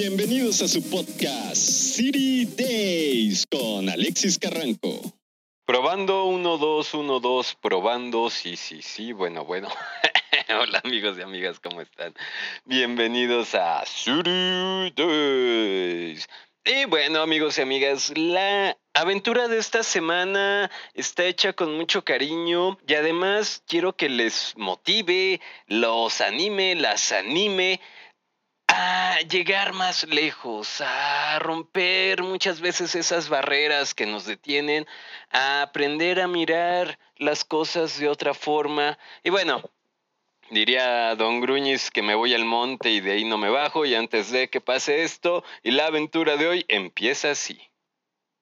Bienvenidos a su podcast City Days con Alexis Carranco. Probando 1, 2, 1, 2, probando, sí, sí, sí, bueno, bueno. Hola amigos y amigas, ¿cómo están? Bienvenidos a City Days. Y bueno amigos y amigas, la aventura de esta semana está hecha con mucho cariño y además quiero que les motive, los anime, las anime a llegar más lejos, a romper muchas veces esas barreras que nos detienen, a aprender a mirar las cosas de otra forma. Y bueno, diría don Gruñis que me voy al monte y de ahí no me bajo y antes de que pase esto y la aventura de hoy empieza así.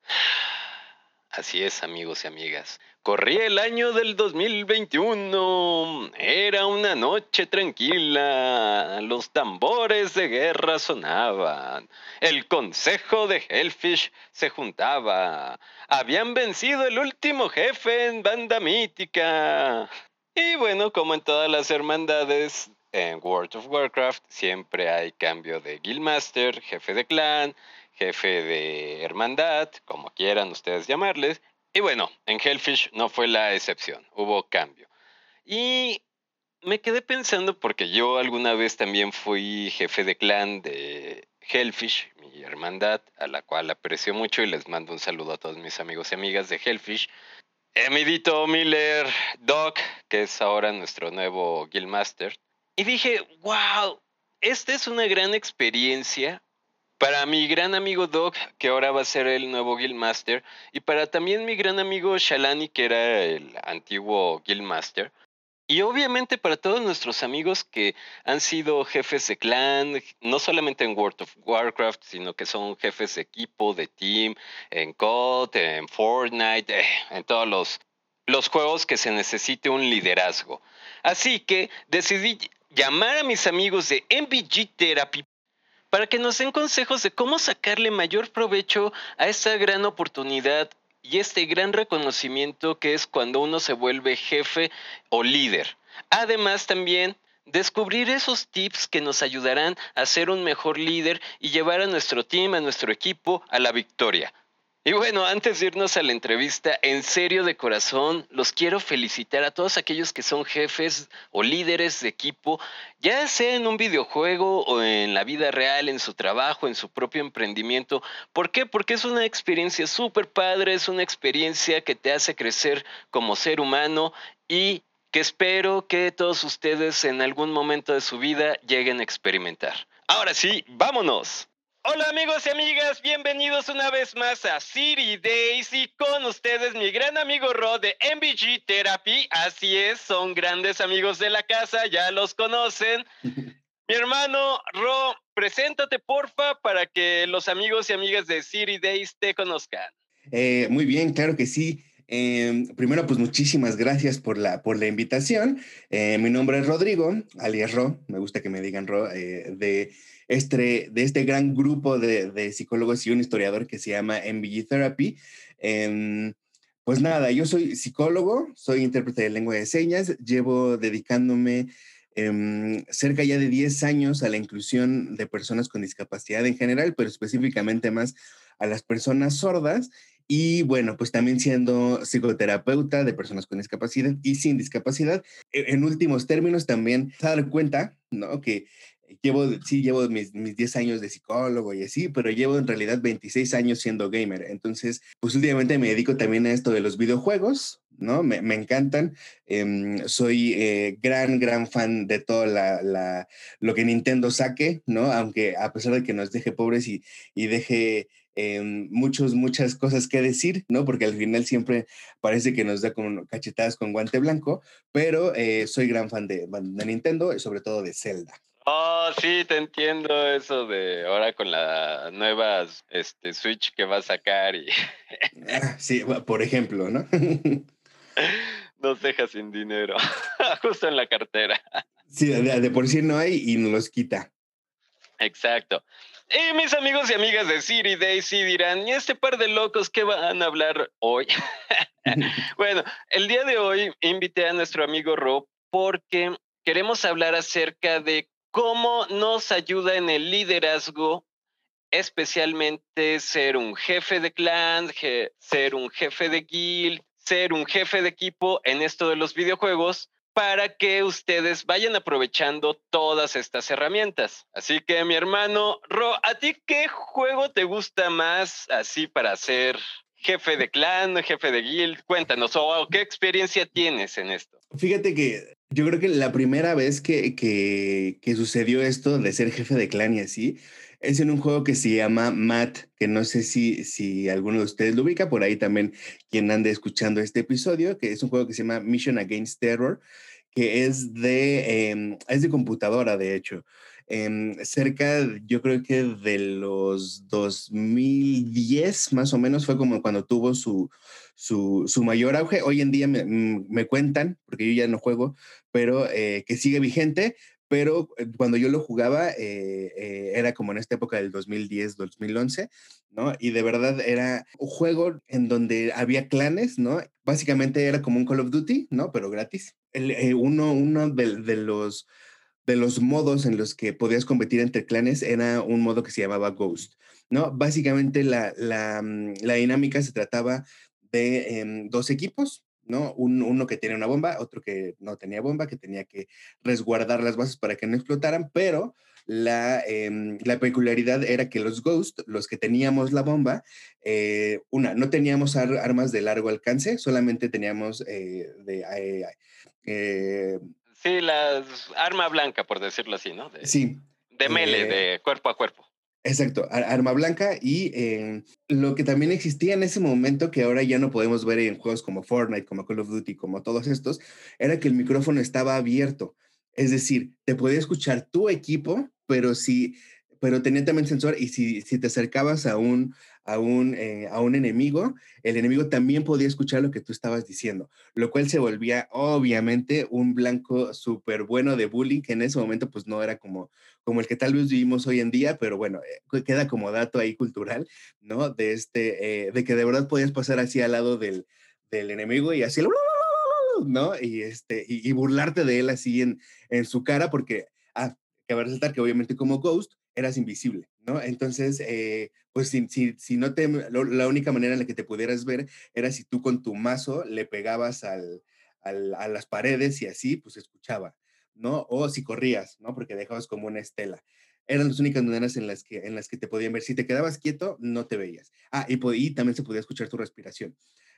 Así es, amigos y amigas. Corría el año del 2021. Era una noche tranquila. Los tambores de guerra sonaban. El consejo de Hellfish se juntaba. Habían vencido el último jefe en banda mítica. Y bueno, como en todas las hermandades, en World of Warcraft siempre hay cambio de Guildmaster, jefe de clan, jefe de hermandad, como quieran ustedes llamarles. Y bueno, en Hellfish no fue la excepción, hubo cambio. Y me quedé pensando porque yo alguna vez también fui jefe de clan de Hellfish, mi hermandad, a la cual aprecio mucho y les mando un saludo a todos mis amigos y amigas de Hellfish. Emidito Miller Doc, que es ahora nuestro nuevo Guildmaster. Y dije, wow, esta es una gran experiencia para mi gran amigo Doc, que ahora va a ser el nuevo Guildmaster, y para también mi gran amigo Shalani, que era el antiguo Guildmaster. Y obviamente para todos nuestros amigos que han sido jefes de clan, no solamente en World of Warcraft, sino que son jefes de equipo, de team, en COD, en Fortnite, eh, en todos los, los juegos que se necesite un liderazgo. Así que decidí llamar a mis amigos de MVG Therapy para que nos den consejos de cómo sacarle mayor provecho a esta gran oportunidad y este gran reconocimiento que es cuando uno se vuelve jefe o líder. Además también descubrir esos tips que nos ayudarán a ser un mejor líder y llevar a nuestro team, a nuestro equipo a la victoria. Y bueno, antes de irnos a la entrevista, en serio de corazón, los quiero felicitar a todos aquellos que son jefes o líderes de equipo, ya sea en un videojuego o en la vida real, en su trabajo, en su propio emprendimiento. ¿Por qué? Porque es una experiencia súper padre, es una experiencia que te hace crecer como ser humano y que espero que todos ustedes en algún momento de su vida lleguen a experimentar. Ahora sí, vámonos. Hola amigos y amigas, bienvenidos una vez más a City Days y con ustedes mi gran amigo Ro de MVG Therapy. Así es, son grandes amigos de la casa, ya los conocen. mi hermano Ro, preséntate porfa para que los amigos y amigas de City Days te conozcan. Eh, muy bien, claro que sí. Em, primero, pues muchísimas gracias por la, por la invitación. Eh, mi nombre es Rodrigo, alias Ro, me gusta que me digan Ro, eh, de este, de este gran grupo de, psicólogos y un historiador que se llama MBG Therapy. Em, pues nada, yo soy psicólogo, soy intérprete de lengua de señas, llevo dedicándome em, cerca ya de 10 años a la inclusión de personas con discapacidad en general, pero específicamente más a las personas sordas. Y bueno, pues también siendo psicoterapeuta de personas con discapacidad y sin discapacidad. E, en últimos términos, también dar cuenta, ¿no? Que llevo, sí, llevo mis, mis 10 años de psicólogo y así, pero llevo en realidad 26 años siendo gamer. Entonces, pues últimamente me dedico también a esto de los videojuegos, ¿no? Me, me encantan. Em, soy eh, gran, gran fan de todo la, la, lo que Nintendo saque, ¿no? Aunque a pesar de que nos deje pobres y, y deje em, muchos, muchas cosas que decir, ¿no? Porque al final siempre parece que nos da con cachetadas con guante blanco, pero eh, soy gran fan de, de Nintendo sobre todo de Zelda. Oh, sí, te entiendo eso de ahora con la nueva este, Switch que va a sacar y... Ah, sí, por ejemplo, ¿no? Nos deja sin dinero, justo en la cartera. Sí, de, por sí no hay y nos los quita. Exacto. Y mis amigos y amigas de City Daisy dirán, ¿y este par de locos qué van a hablar hoy? bueno, el día de hoy invité a nuestro amigo Rob porque queremos hablar acerca de cómo nos ayuda en el liderazgo especialmente ser un jefe de clan, ser un jefe de guild, ser un jefe de equipo en esto de los videojuegos para que ustedes vayan aprovechando todas estas herramientas. Así que mi hermano Ro, ¿a ti qué juego te gusta más así para ser jefe de clan, jefe de guild? Cuéntanos, o qué experiencia tienes en esto. Fíjate que yo creo que la primera vez que, que, que sucedió esto de ser jefe de clan y así, es en un juego que se llama Matt, que no sé si, si alguno de ustedes lo ubica, por ahí también quien ande escuchando este episodio, que es un juego que se llama Mission Against Terror, que es de, em, es de computadora, de hecho. Em, cerca, yo creo que de los 2010 más o menos fue como cuando tuvo su, su, su mayor auge. Hoy en día me, mm, me, cuentan, porque yo ya no juego, pero eh, que sigue vigente, pero eh, cuando yo lo jugaba eh, eh, era como en esta época del 2010, 2011, ¿no? Y de verdad era un juego en donde había clanes, ¿no? Básicamente era como un Call of Duty, ¿no? Pero gratis. Uno uno de, de, los, de los modos en los que podías competir entre clanes era un modo que se llamaba Ghost, ¿no? Básicamente la, la, mm, la dinámica se trataba de em, dos equipos, ¿no? uno que tenía una bomba, otro que no tenía bomba, que tenía que resguardar las bases para que no explotaran, pero la, em, la peculiaridad era que los Ghost, los que teníamos la bomba, eh, una, no teníamos armas de largo alcance, solamente teníamos eh, de... Eh, sí, las arma blanca, por decirlo así, ¿no? sí. De mele, de cuerpo a cuerpo. Exacto, arma blanca y eh, lo que también existía en ese momento que ahora ya no podemos ver en juegos como Fortnite, como Call of Duty, como todos estos, era que el micrófono estaba abierto. Es decir, te podía escuchar tu equipo, pero si pero tenía también sensor y si, si te acercabas a un, a, un, eh, a un enemigo, el enemigo también podía escuchar lo que tú estabas diciendo, lo cual se volvía obviamente un blanco súper bueno de bullying, que en ese momento pues no era como, como el que tal vez vivimos hoy en día, pero bueno, eh, queda como dato ahí cultural, ¿no? De, este, eh, de que de verdad podías pasar así al lado del, del enemigo y así, ¿no? Y, este, y, y burlarte de él así en, en su cara, porque, ah, que resaltar que obviamente como Ghost, eras invisible, ¿no? Entonces, eh, pues si, no te, la única manera en la que te pudieras ver era si tú con tu mazo le pegabas al, al, a las paredes y así, pues escuchaba, ¿no? O si corrías, ¿no? Porque dejabas como una estela. Eran las únicas maneras en las que, en las que te podían ver. Si te quedabas quieto, no te veías. Ah, y, y también se podía escuchar tu respiración,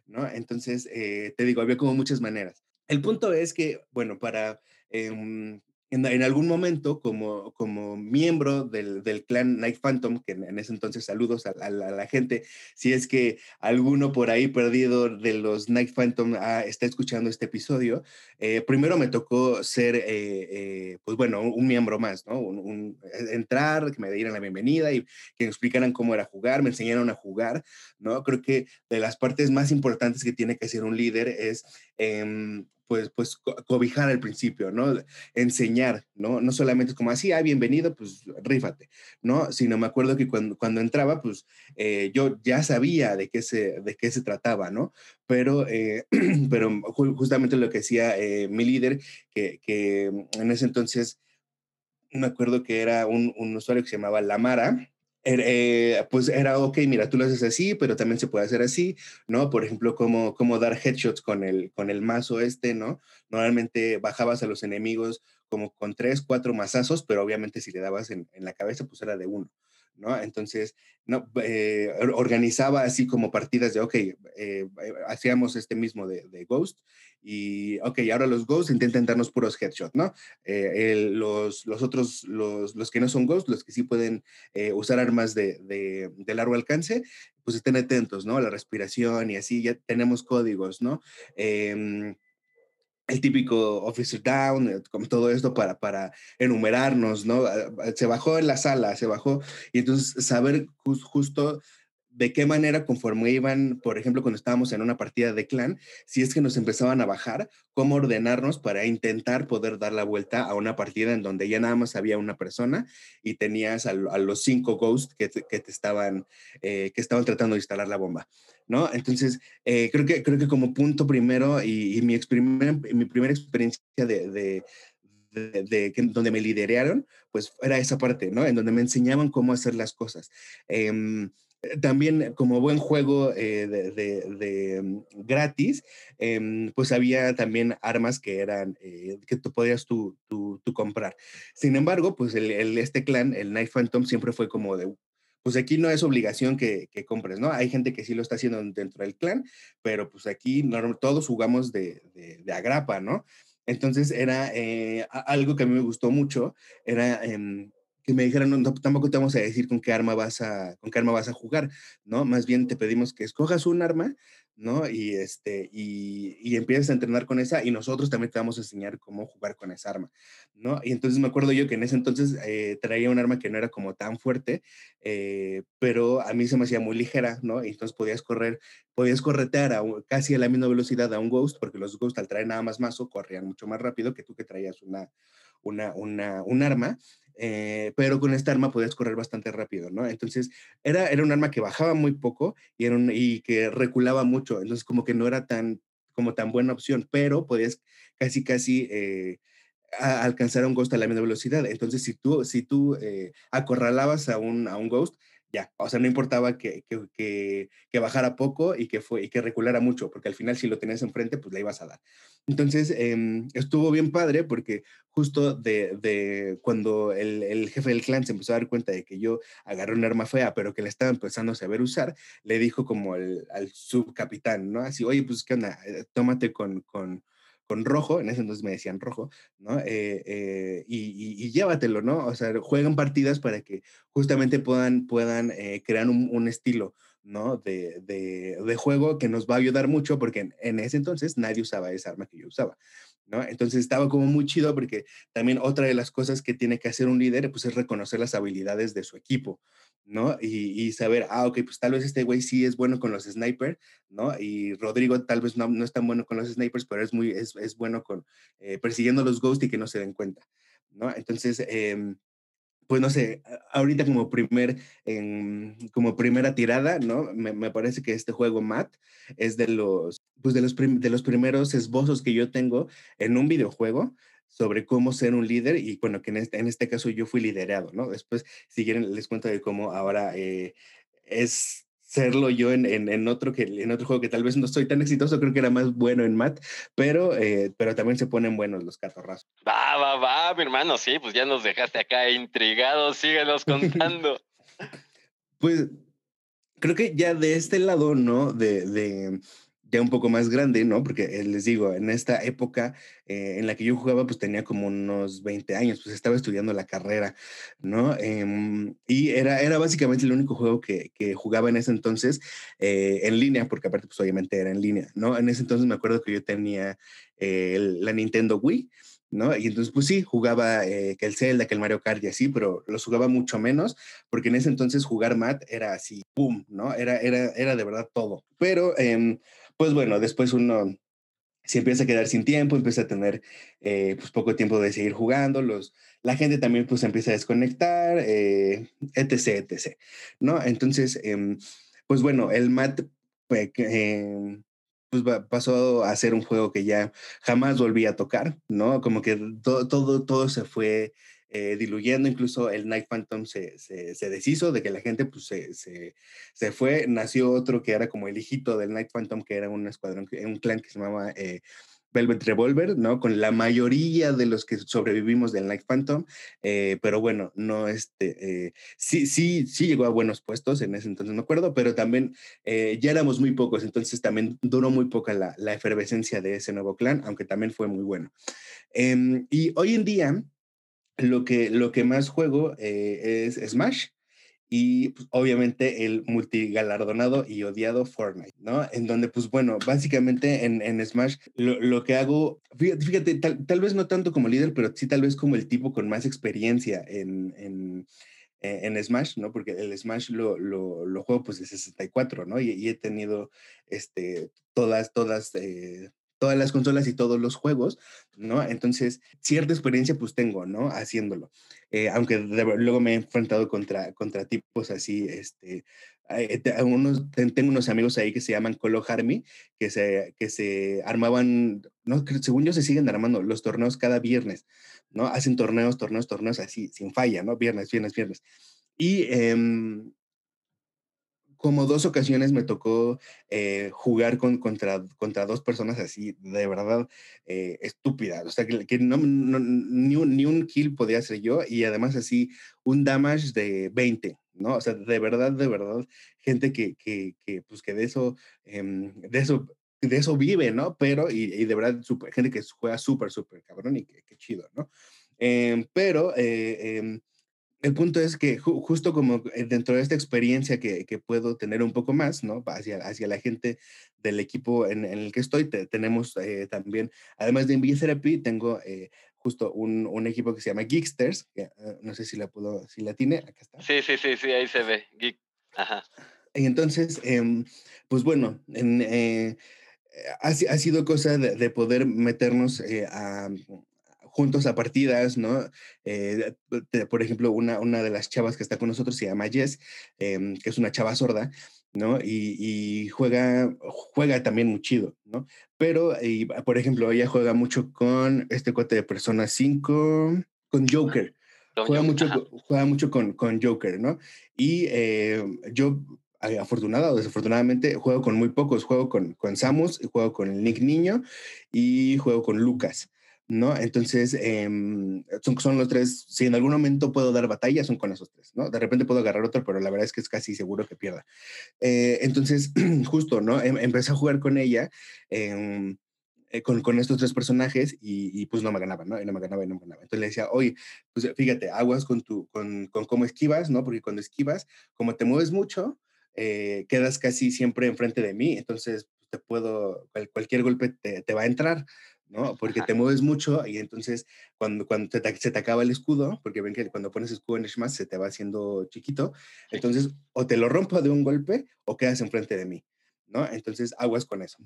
¿no? Entonces, eh, te digo, había como muchas maneras. El punto es que, bueno, para... Eh, en, algún momento, como, como miembro del, del, clan Night Phantom, que en, ese entonces saludos a, la gente, si es que alguno por ahí perdido de los Night Phantom ah, está escuchando este episodio, eh, primero me tocó ser, eh, eh, pues bueno, un, miembro más, ¿no? Un, entrar, que me dieran la bienvenida y que me explicaran cómo era jugar, me enseñaron a jugar, ¿no? Creo que de las partes más importantes que tiene que ser un líder es em, pues, pues cobijar al principio, ¿no? Enseñar, ¿no? No solamente como así, ah, bienvenido, pues rífate, ¿no? Sino me acuerdo que cuando, cuando entraba, pues eh, yo ya sabía de qué se, de qué se trataba, ¿no? Pero, eh, pero justamente lo que decía eh, mi líder, que, que, en ese entonces me acuerdo que era un, un usuario que se llamaba Lamara, eh, pues era, ok, mira, tú lo haces así, pero también se puede hacer así, ¿no? Por ejemplo, como, como dar headshots con el, con el mazo este, ¿no? Normalmente bajabas a los enemigos como con tres, cuatro mazazos, pero obviamente si le dabas en, en la cabeza, pues era de uno. ¿No? Entonces, eh, organizaba así como partidas de, ok, eh, hacíamos este mismo de, Ghost y, ok, ahora los Ghosts intentan darnos puros headshots, ¿no? Eh, los, otros, los, que no son Ghosts, los que sí pueden usar armas de, de, largo alcance, pues estén atentos, ¿no? La respiración y así, ya tenemos códigos, ¿no? El típico officer down, eh, como todo esto para, para enumerarnos, ¿no? Ah, ah, se bajó en la sala, se bajó, y entonces saber justo de qué manera conforme iban, por ejemplo, cuando estábamos en una partida de clan, si es que nos empezaban a bajar, cómo ordenarnos para intentar poder dar la vuelta a una partida en donde ya nada más había una persona y tenías a, los cinco ghosts que que estaban, eh, que estaban tratando de instalar la bomba. ¿no? Entonces, eh, creo, que, creo que como punto primero y, mi, mi primera experiencia de, de, donde me lideraron, pues era esa parte, ¿no? En donde me enseñaban cómo hacer las cosas. Em, también como buen juego eh, de, mm, gratis, em, pues había también armas que eran, eh, que tú podías tú, comprar. Sin embargo, pues el, este clan, el Night Phantom, siempre fue como de, pues aquí no es obligación que, compres, ¿no? Hay gente que sí lo está haciendo dentro del clan, pero pues aquí todos jugamos de, agrapa, ¿no? Entonces era eh, algo que a mí me gustó mucho, era em, que me dijeran, no, tampoco te vamos a decir con qué arma vas a, con qué arma vas a jugar, ¿no? Más bien te pedimos que escojas un arma, ¿no? Y, este, y, y empieces a entrenar con esa y nosotros también te vamos a enseñar cómo jugar con esa arma, ¿no? Y entonces me acuerdo yo que en ese entonces eh, traía un arma que no era como tan fuerte, eh, pero a mí se me hacía muy ligera, ¿no? Y entonces podías correr, podías corretear a casi a la misma velocidad a un Ghost, porque los Ghost al traer nada más mazo corrían mucho más rápido que tú que traías una, una, una, un arma eh, pero con esta arma podías correr bastante rápido, ¿no? Entonces, era, era un arma que bajaba muy poco y, era y que reculaba mucho, entonces como que no era tan, como tan buena opción, pero podías casi, casi... Eh, alcanzar a un ghost a la misma velocidad. Entonces, si tú, si tú eh, acorralabas a un, a un ghost, ya, o sea, no importaba que, que, que, bajara poco y que, fue, y que reculara mucho, porque al final si lo tenías enfrente, pues le ibas a dar. Entonces, em, estuvo bien padre porque justo de, de cuando el, el, jefe del clan se empezó a dar cuenta de que yo agarré un arma fea, pero que la estaba empezando a saber usar, le dijo como al, subcapitán, ¿no? Así, oye, pues, ¿qué onda? Eh, tómate con con rojo, en ese entonces me decían rojo, ¿no? Eh, eh, y, llévatelo, ¿no? O sea, juegan partidas para que justamente puedan, puedan eh, crear un, estilo, ¿no? De, de, juego que nos va a ayudar mucho porque en, en, ese entonces nadie usaba esa arma que yo usaba. ¿no? Entonces estaba como muy chido porque también otra de las cosas que tiene que hacer un líder, pues es reconocer las habilidades de su equipo, ¿no? Y, saber, ah, ok, pues tal vez este güey sí es bueno con los snipers, ¿no? Y Rodrigo tal vez no, no es tan bueno con los snipers, pero es, muy, es, es bueno con eh, persiguiendo los ghosts y que no se den cuenta, ¿no? Entonces, eh, pues no sé, ahorita como, primer, como primera tirada, ¿no? Me, parece que este juego Matt es de los, pues de los, de los primeros esbozos que yo tengo en un videojuego sobre cómo ser un líder y bueno, que en este, en este caso yo fui liderado, ¿no? Después, si quieren, les cuento de cómo ahora eh, es serlo yo en, en, otro que, en otro juego que tal vez no soy tan exitoso, creo que era más bueno en Matt, pero, eh, pero también se ponen buenos los catorrazos. Va, va, va, mi hermano, sí, pues ya nos dejaste acá intrigados, síguenos contando. pues creo que ya de este lado, ¿no? De, de ya un poco más grande, ¿no? Porque eh, les digo, en esta época eh, en la que yo jugaba, pues tenía como unos 20 años, pues estaba estudiando la carrera, ¿no? Em, y era, era básicamente el único juego que, que jugaba en ese entonces eh, en línea, porque aparte, pues obviamente era en línea, ¿no? En ese entonces me acuerdo que yo tenía la Nintendo Wii. ¿no? Y entonces, pues sí, jugaba que el Zelda, que el Mario Kart y así, pero los jugaba mucho menos, porque en ese entonces jugar Mat era así, ¡pum! ¿no? Era, era, era de verdad todo. Pero, eh, pues bueno, después uno se empieza a quedar sin tiempo, empieza a tener eh, pues poco tiempo de seguir jugando, los, la gente también pues empieza a desconectar, eh, etc, etc, ¿no? Entonces, em, pues bueno, el MAT em, pues pasó a ser un juego que ya jamás volví a tocar, ¿no? Como que todo, todo, todo se fue eh, diluyendo, incluso el Night Phantom se, se, deshizo de que la gente pues, se, se, fue, nació otro que era como el hijito del Night Phantom, que era un escuadrón, un clan que se llamaba eh, Velvet Revolver, ¿no? Con la mayoría de los que sobrevivimos del Night Phantom, eh, pero bueno, no este, sí, sí, sí llegó a buenos puestos en ese entonces, no acuerdo, pero también ya éramos muy pocos, entonces también duró muy poca la, la efervescencia de ese nuevo clan, aunque también fue muy bueno. Em, y hoy en día, lo que, lo que más juego eh, es Smash y pues, obviamente el multigalardonado y odiado Fortnite, ¿no? En donde, pues bueno, básicamente en, en Smash lo, lo, que hago, fíjate, tal, tal, vez no tanto como líder, pero sí tal vez como el tipo con más experiencia en, en, en Smash, ¿no? Porque el Smash lo, lo, juego pues de 64, ¿no? Y, y, he tenido este, todas, todas... Eh, todas las consolas y todos los juegos, ¿no? Entonces, cierta experiencia pues tengo, ¿no? Haciéndolo. Eh, aunque luego me he enfrentado contra, contra tipos así, este, eh, unos, tengo unos amigos ahí que se llaman Colo Harmy, que se, que se armaban, no, según yo se siguen armando los torneos cada viernes, ¿no? Hacen torneos, torneos, torneos así, sin falla, ¿no? Viernes, viernes, viernes. Y em, como dos ocasiones me tocó eh, jugar con, contra, contra dos personas así, de verdad, eh, estúpidas. O sea, que, no, ni, un, ni, un, kill podía hacer yo y además así un damage de 20, ¿no? O sea, de verdad, de verdad, gente que, que, que pues que de eso, em, de eso de eso vive, ¿no? Pero, y, y de verdad, super, gente que juega súper, súper cabrón y qué chido, ¿no? Em, pero, eh, em, el punto es que justo como eh, dentro de esta experiencia que, que, puedo tener un poco más, ¿no? Hacia, hacia la gente del equipo en, el que estoy, tenemos eh, también, además de Envy Therapy, tengo eh, justo un, un, equipo que se llama Geeksters, que no sé si la puedo, si la tiene, acá está. Sí, sí, sí, sí, ahí se ve, Geek. Ajá. Y entonces, em, pues bueno, en, ha, ha, sido cosa de, de poder meternos a juntos a partidas, ¿no? Eh, por ejemplo, una, una de las chavas que está con nosotros se llama Jess, em, que es una chava sorda, ¿no? Y, juega, juega también muy chido, ¿no? Pero, y, por ejemplo, ella juega mucho con este cuate de Persona 5, con Joker. Juega mucho, juega mucho con, con Joker, ¿no? Y eh, yo afortunada o desafortunadamente, juego con muy pocos. Juego con, con Samus, juego con el Nick Niño y juego con Lucas. ¿No? Entonces, em, son, son los tres, si en algún momento puedo dar batalla, son con esos tres, ¿no? De repente puedo agarrar otro, pero la verdad es que es casi seguro que pierda. Eh, entonces, justo, ¿no? Em, empecé a jugar con ella, em, eh, con, con, estos tres personajes y, y, pues no me ganaba, ¿no? Y no me ganaba y no me ganaba. Entonces le decía, oye, pues fíjate, aguas con, tu, con, con cómo esquivas, ¿no? Porque cuando esquivas, como te mueves mucho, eh, quedas casi siempre enfrente de mí, entonces te puedo, cualquier golpe te, te va a entrar, ¿no? Porque te mueves mucho y entonces cuando, cuando se te acaba el escudo, porque ven que cuando pones escudo en Smash se te va haciendo chiquito, entonces o te lo rompo de un golpe o quedas enfrente de mí, ¿no? Entonces aguas con eso.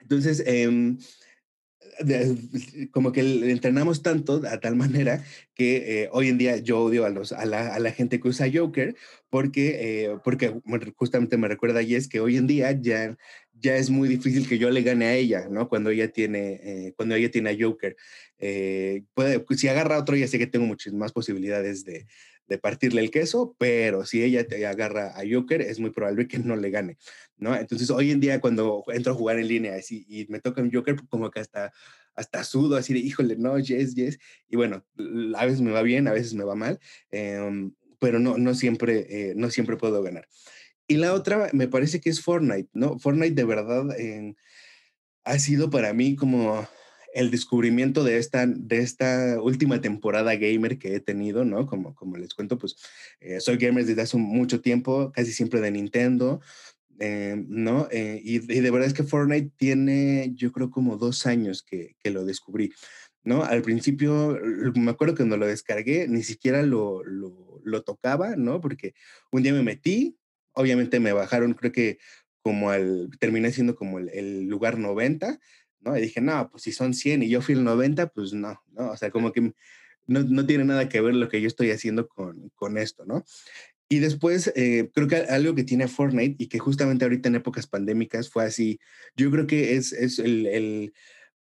Entonces, eh, como que entrenamos tanto a tal manera que eh, hoy en día yo odio a, los, a, la, a la gente que usa Joker porque, eh, porque justamente me recuerda a Jess que hoy en día ya, ya es muy difícil que yo le gane a ella, ¿no? Cuando ella tiene, eh, cuando ella tiene a Joker. puede, si agarra otro, ya sé que tengo muchas más posibilidades de, de partirle el queso, pero si ella te agarra a Joker, es muy probable que no le gane, ¿no? Entonces, hoy en día, cuando entro a jugar en línea así, y me toca un Joker, como que hasta, hasta sudo, así de, híjole, no, yes, yes. Y bueno, a veces me va bien, a veces me va mal, em, pero no, no, siempre, eh, no siempre puedo ganar. Y la otra, me parece que es Fortnite, ¿no? Fortnite de verdad ha sido para mí como el descubrimiento de esta, de esta última temporada gamer que he tenido, ¿no? Como, como les cuento, pues eh, soy gamer desde hace mucho tiempo, casi siempre de Nintendo, eh, ¿no? Eh, y, de verdad es que Fortnite tiene, yo creo, como dos años que, que lo descubrí, ¿no? Al principio, me acuerdo que cuando lo descargué, ni siquiera lo, lo, tocaba, ¿no? Porque un día me metí, obviamente me bajaron, creo que como al, terminé siendo como el, el lugar 90, ¿no? Y dije, no, pues si son 100 y yo fui el 90, pues no, ¿no? O sea, como que no, no tiene nada que ver lo que yo estoy haciendo con, con esto, ¿no? Y después, eh, creo que algo que tiene Fortnite y que justamente ahorita en épocas pandémicas fue así, yo creo que es, es el, el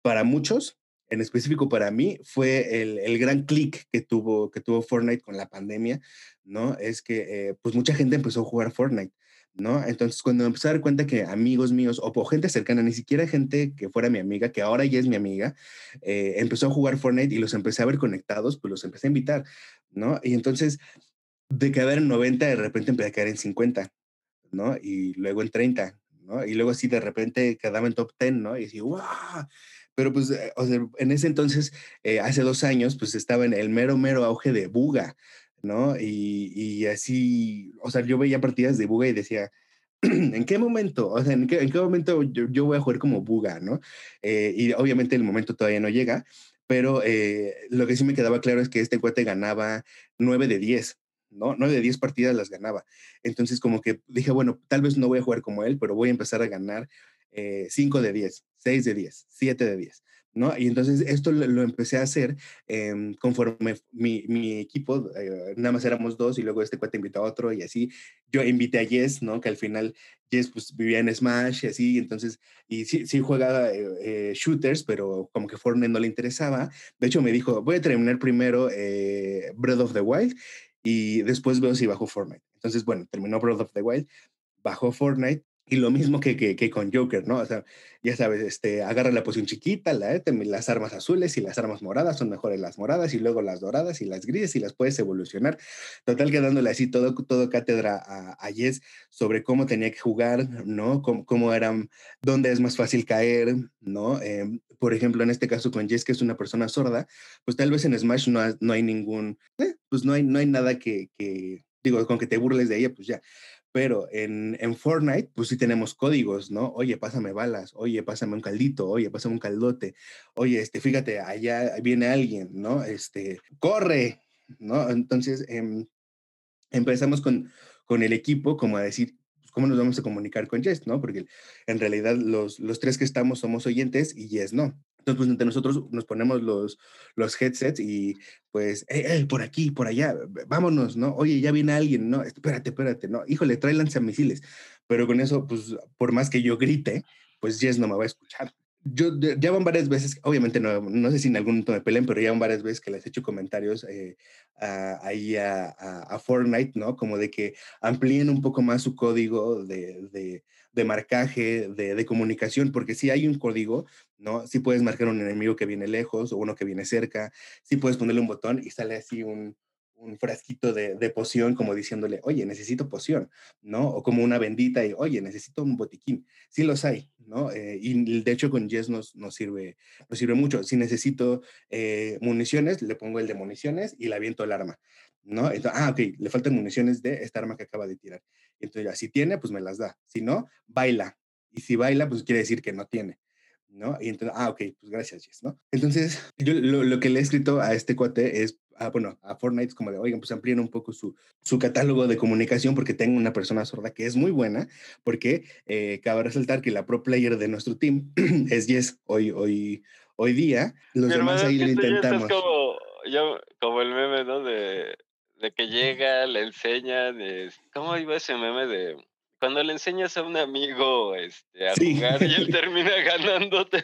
para muchos, en específico para mí, fue el, el gran clic que tuvo, que tuvo Fortnite con la pandemia, ¿no? Es que, eh, pues mucha gente empezó a jugar Fortnite. ¿No? Entonces, cuando me empecé a dar cuenta que amigos míos o, gente cercana, ni siquiera gente que fuera mi amiga, que ahora ya es mi amiga, eh, empezó a jugar Fortnite y los empecé a ver conectados, pues los empecé a invitar, ¿no? Y entonces, de quedar en 90, de repente empecé a caer en 50, ¿no? Y luego en 30, ¿no? Y luego así de repente quedaba en top 10, ¿no? Y decía, ¡wow! Pero pues, eh, o sea, en ese entonces, eh, hace dos años, pues estaba en el mero, mero auge de Buga, ¿no? Y, y, así, o sea, yo veía partidas de Buga y decía, ¿en qué momento? O sea, ¿en qué, en qué momento yo, yo, voy a jugar como Buga, ¿no? Eh, y obviamente el momento todavía no llega, pero eh, lo que sí me quedaba claro es que este cuate ganaba 9 de 10, ¿no? 9 de 10 partidas las ganaba. Entonces como que dije, bueno, tal vez no voy a jugar como él, pero voy a empezar a ganar 5 de 10, 6 de 10, 7 de 10. ¿No? Y entonces esto lo, empecé a hacer em, conforme mi, mi equipo, eh, nada más éramos dos y luego este cuate invitó a otro y así. Yo invité a Jess, ¿no? Que al final Jess pues vivía en Smash y así, entonces, y sí, sí juega eh, eh, shooters, pero como que Fortnite no le interesaba. De hecho me dijo, voy a terminar primero Breath of the Wild y después veo si bajo Fortnite. Entonces, bueno, terminó Breath of the Wild, bajó Fortnite y lo mismo que, que, con Joker, ¿no? O sea, ya sabes, este, agarra la poción chiquita, la, las armas azules y las armas moradas son mejores las moradas y luego las doradas y las grises y las puedes evolucionar. Total que dándole así todo, todo cátedra a, a Jess sobre cómo tenía que jugar, ¿no? Cómo, cómo eran, dónde es más fácil caer, ¿no? Em, por ejemplo, en este caso con Jess, que es una persona sorda, pues tal vez en Smash no, no hay ningún, eh, pues no hay, no hay nada que, que, digo, con que te burles de ella, pues ya pero en, en, Fortnite, pues sí tenemos códigos, ¿no? Oye, pásame balas, oye, pásame un caldito, oye, pásame un caldote, oye, este, fíjate, allá viene alguien, ¿no? Este, corre, ¿no? Entonces, em, empezamos con, con el equipo como a decir, pues, ¿cómo nos vamos a comunicar con Jess, no? Porque en realidad los, los tres que estamos somos oyentes y Jess no. Entonces, pues entre nosotros nos ponemos los, los headsets y pues, por aquí, por allá, vámonos, ¿no? Oye, ya viene alguien, ¿no? Espérate, espérate, ¿no? Híjole, trae lanzamisiles. Pero con eso, pues, por más que yo grite, pues Jess no me va a escuchar. Yo ya van varias veces, obviamente no, no sé si en algún momento me peleen, pero ya van varias veces que les he hecho comentarios eh, ahí a, a, Fortnite, ¿no? Como de que amplíen un poco más su código de, de, de marcaje, de, de, comunicación, porque si hay un código, ¿no? Si puedes marcar un enemigo que viene lejos o uno que viene cerca, si puedes ponerle un botón y sale así un, un frasquito de, de, poción como diciéndole, oye, necesito poción, ¿no? O como una bendita y, oye, necesito un botiquín. Sí los hay, ¿no? Eh, y de hecho con Jess nos, nos, sirve, nos sirve mucho. Si necesito eh, municiones, le pongo el de municiones y le aviento el arma, ¿no? Ah, ok, le faltan municiones de esta arma que acaba de tirar. Entonces ya, si tiene, pues me las da. Si no, baila. Y si baila, pues quiere decir que no tiene. ¿No? Y entonces, ah, ok, pues gracias, Jess, ¿no? Entonces, yo lo, lo, que le he escrito a este cuate es, ah, bueno, a Fortnite es como de, oigan, pues amplíen un poco su, su catálogo de comunicación porque tengo una persona sorda que es muy buena, porque eh, cabe resaltar que la pro player de nuestro team es Jess hoy, hoy, hoy día. Los demás ahí lo intentamos. Es como, como el meme, ¿no? De, de que llega, le enseñan, es, ¿cómo iba ese meme de cuando le enseñas a un amigo este, a jugar y él termina ganándote.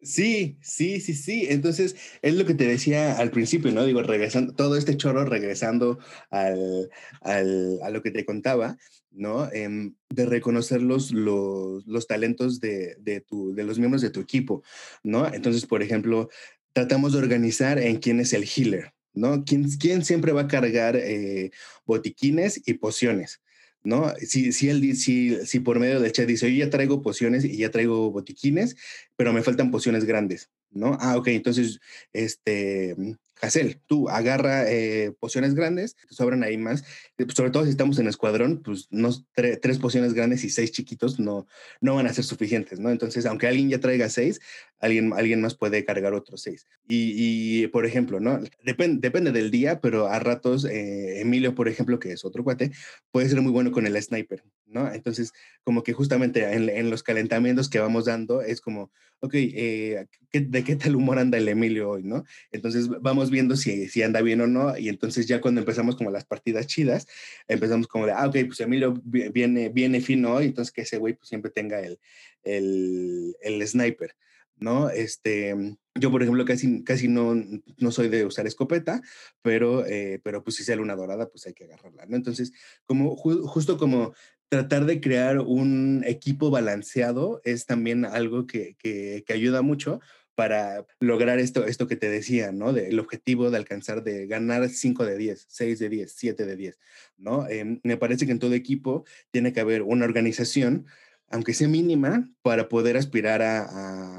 Sí, sí, sí, sí. Entonces, es lo que te decía al principio, ¿no? Digo, regresando, todo este chorro regresando al, al, a lo que te contaba, ¿no? Em, de reconocer los, los, los talentos de, de, tu, de los miembros de tu equipo, ¿no? Entonces, por ejemplo, tratamos de organizar en quién es el healer, ¿no? ¿Quién, quién siempre va a cargar eh, botiquines y pociones? ¿No? Si, si, él, si, si por medio del chat dice, yo ya traigo pociones y ya traigo botiquines, pero me faltan pociones grandes, ¿no? Ah, ok, entonces, este, Hazel, tú agarra eh, pociones grandes, te sobran ahí más, eh, sobre todo si estamos en escuadrón, pues no, tres pociones grandes y seis chiquitos no, no van a ser suficientes, ¿no? Entonces, aunque alguien ya traiga seis, alguien, alguien más puede cargar otros seis. Y, por ejemplo, ¿no? Depende, depende del día, pero a ratos, eh, Emilio, por ejemplo, que es otro cuate, puede ser muy bueno con el sniper, ¿no? Entonces, como que justamente en, en los calentamientos que vamos dando, es como, ok, ¿de qué tal humor anda el Emilio hoy, no? Entonces, vamos viendo si, si anda bien o no, y entonces ya cuando empezamos como las partidas chidas, empezamos como de, ah, ok, pues Emilio viene, viene fino hoy, entonces que ese güey pues siempre tenga el, el, el sniper. ¿no? Este, yo, por ejemplo, casi, casi no, no soy de usar escopeta, pero, eh, pero pues si sale una dorada, pues hay que agarrarla, ¿no? Entonces, como, justo como tratar de crear un equipo balanceado es también algo que, que, ayuda mucho, para lograr esto, esto que te decía, ¿no? De, el objetivo de alcanzar, de ganar 5 de 10, 6 de 10, 7 de 10, ¿no? Eh, me parece que en todo equipo tiene que haber una organización, aunque sea mínima, para poder aspirar a,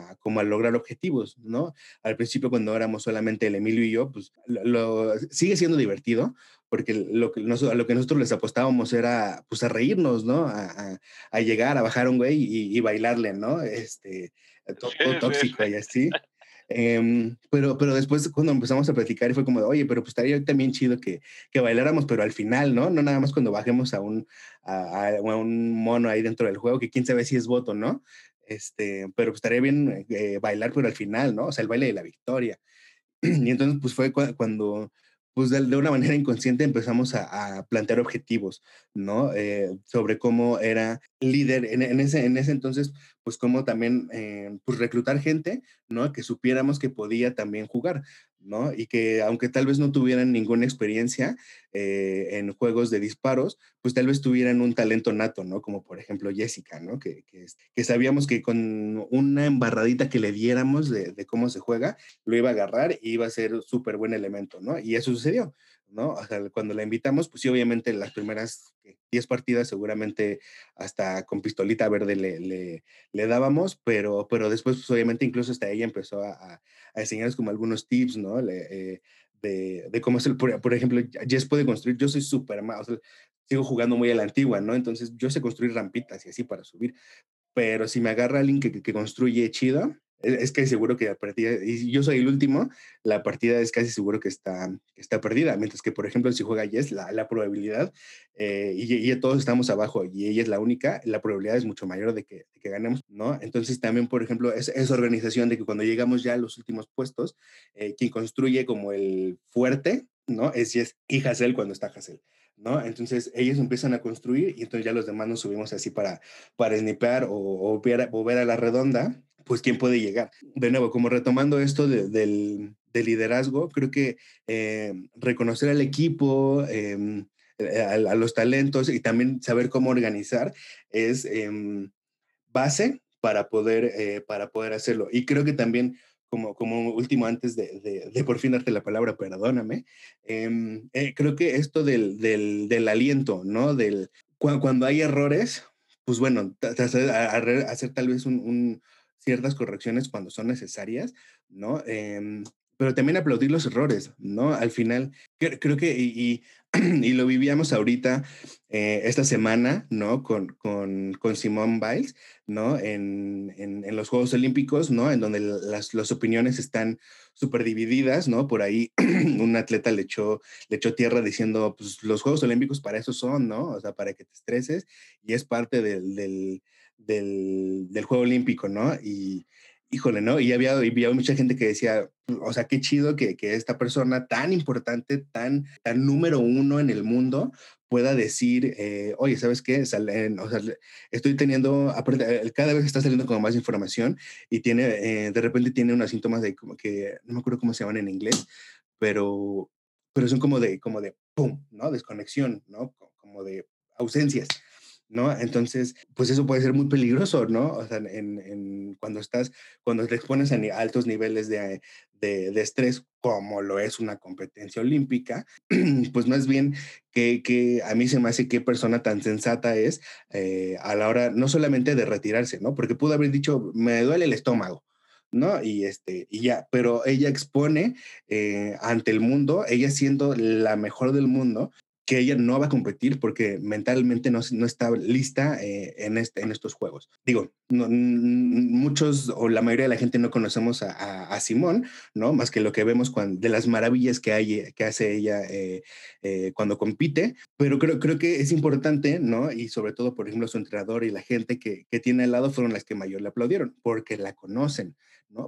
a, como a lograr objetivos, ¿no? Al principio cuando éramos solamente el Emilio y yo, pues lo, sigue siendo divertido, porque lo que, a lo que nosotros les apostábamos era pues a reírnos, ¿no? A, a, a llegar, a bajar un güey y, y bailarle, ¿no? Este, todo, tóxico y así. Eh, pero, pero después cuando empezamos a platicar fue como, oye, pero pues estaría también chido que, que bailáramos, pero al final, ¿no? No nada más cuando bajemos a un, a, a, un mono ahí dentro del juego, que quién sabe si es voto, ¿no? este, pero pues, estaría bien eh, bailar, pero al final, ¿no? O sea, el baile de la victoria. Y entonces, pues fue cuando, pues de, una manera inconsciente empezamos a, plantear objetivos, ¿no? Eh, sobre cómo era líder en, ese, en ese entonces, pues cómo también, eh, pues reclutar gente, ¿no? Que supiéramos que podía también jugar, ¿no? Y que aunque tal vez no tuvieran ninguna experiencia eh, en juegos de disparos, pues tal vez tuvieran un talento nato, ¿no? Como por ejemplo Jessica, ¿no? Que, que, sabíamos que con una embarradita que le diéramos de, de, cómo se juega, lo iba a agarrar y iba a ser súper buen elemento, ¿no? Y eso sucedió. ¿No? Cuando la invitamos, pues sí, obviamente las primeras 10 partidas seguramente hasta con pistolita verde le, le, le, dábamos, pero, pero después, pues obviamente incluso hasta ella empezó a, a, enseñarnos como algunos tips, ¿no? Eh, de, cómo hacer, por, por, ejemplo, Jess puede construir, yo soy súper mal, o sea, sigo jugando muy a la antigua, ¿no? Entonces yo sé construir rampitas y así para subir, pero si me agarra alguien que, que construye chido, es que seguro que la partida, y yo soy el último, la partida es casi seguro que está, está perdida, mientras que, por ejemplo, si juega Jess, la, la probabilidad, eh, y, todos estamos abajo y ella es la única, la probabilidad es mucho mayor de que, que ganemos, ¿no? Entonces también, por ejemplo, es, esa organización de que cuando llegamos ya a los últimos puestos, eh, quien construye como el fuerte, ¿no? Es Jess y Hassel cuando está Hassel. ¿no? Entonces ellos empiezan a construir y entonces ya los demás nos subimos así para, para snipear o, o, ver, o ver a la redonda pues quién puede llegar. De nuevo, como retomando esto del, liderazgo, creo que eh, reconocer al equipo, em, eh, a, los talentos y también saber cómo organizar es em, base para poder, eh, para poder hacerlo. Y creo que también, como, como último, antes de, de, por fin darte la palabra, perdóname, em, creo que esto del, del, del aliento, ¿no? Del, cuando, hay errores, pues bueno, hacer, hacer tal vez un ciertas correcciones cuando son necesarias, ¿no? Em, pero también aplaudir los errores, ¿no? Al final, creo, que, y, lo vivíamos ahorita, eh, esta semana, ¿no? Con, con, con Simone Biles, ¿no? En, en, en, los Juegos Olímpicos, ¿no? En donde las, las opiniones están súper divididas, ¿no? Por ahí un atleta le echó, le echó tierra diciendo, pues los Juegos Olímpicos para eso son, ¿no? O sea, para que te estreses y es parte del, del del, del Juego Olímpico, ¿no? Y híjole, ¿no? Y había, había mucha gente que decía, o sea, qué chido que, que, esta persona tan importante, tan, número uno en el mundo, pueda decir, eh, oye, ¿sabes qué? Salen, o sea, estoy teniendo, cada vez está saliendo como más información y tiene, eh, de repente tiene unos síntomas de como que, no me acuerdo cómo se llaman en inglés, pero, pero son como de, como de, ¡pum!, ¿no? Desconexión, ¿no? Como de ausencias. ¿No? Entonces, pues eso puede ser muy peligroso, ¿no? O sea, en, en cuando estás, cuando te expones a, altos niveles de, de, estrés, como lo es una competencia olímpica, pues más bien que, que, a mí se me hace qué persona tan sensata es eh, a la hora, no solamente de retirarse, ¿no? Porque pudo haber dicho, me duele el estómago, ¿no? Y, este, y ya, pero ella expone eh, ante el mundo, ella siendo la mejor del mundo, que ella no va a competir porque mentalmente no, no está lista eh, en, este, en estos juegos. Digo, muchos o la mayoría de la gente no conocemos a, a, Simón, ¿no? Más que lo que vemos cuando, de las maravillas que, hay, que hace ella eh, eh, cuando compite, pero creo, creo que es importante, ¿no? Y sobre todo, por ejemplo, su entrenador y la gente que, que tiene al lado fueron las que mayor le aplaudieron, porque la conocen,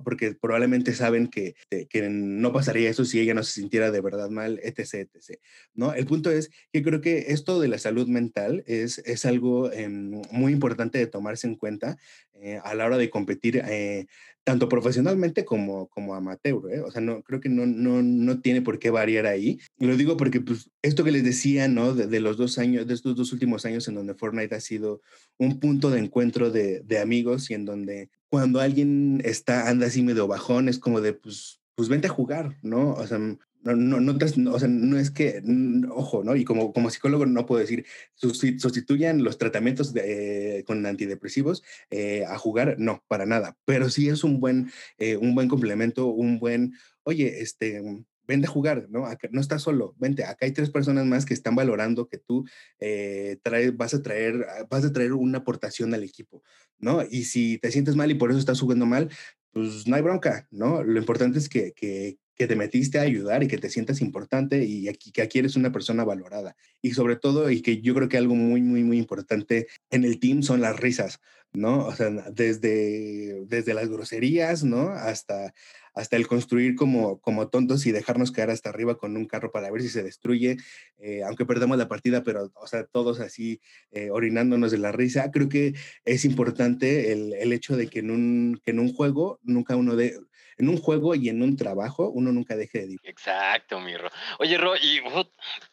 Porque probablemente saben que, que no pasaría eso si ella no se sintiera de verdad mal, etc., etc., ¿no? El punto es que creo que esto de la salud mental es, es algo em, muy importante de tomarse en cuenta eh, a la hora de competir eh, tanto profesionalmente como, como amateur, ¿eh? O sea, no, creo que no, no, no tiene por qué variar ahí. Lo digo porque, pues, esto que les decía, ¿no? De, de, los dos años, de estos dos últimos años en donde Fortnite ha sido un punto de encuentro de, de amigos y en donde cuando alguien está, anda así medio bajón, es como de, pues, pues vente a jugar, ¿no? O sea, no, no, no, o sea, no es que, ojo, ¿no? Y como, como psicólogo no puedo decir, sustituyan los tratamientos de, con antidepresivos eh, a jugar, no, para nada, pero sí es un buen, eh, un buen complemento, un buen, oye, este, vente a jugar, ¿no? Acá, no estás solo, vente, acá hay tres personas más que están valorando que tú eh, traes, vas a traer, vas a traer una aportación al equipo, ¿no? Y si te sientes mal y por eso estás jugando mal, pues no hay bronca, ¿no? Lo importante es que, que, que te metiste a ayudar y que te sientas importante y aquí, que aquí eres una persona valorada. Y sobre todo, y que yo creo que algo muy, muy, muy importante en el team son las risas, ¿no? O sea, desde, desde las groserías, ¿no? Hasta, hasta el construir como, como tontos y dejarnos caer hasta arriba con un carro para ver si se destruye, eh, aunque perdamos la partida, pero, o sea, todos así eh, orinándonos de la risa. Creo que es importante el, el hecho de que en, un, que en un juego nunca uno de en un juego y en un trabajo uno nunca deje de divertirse. Exacto, mi Ro. Oye, Ro, y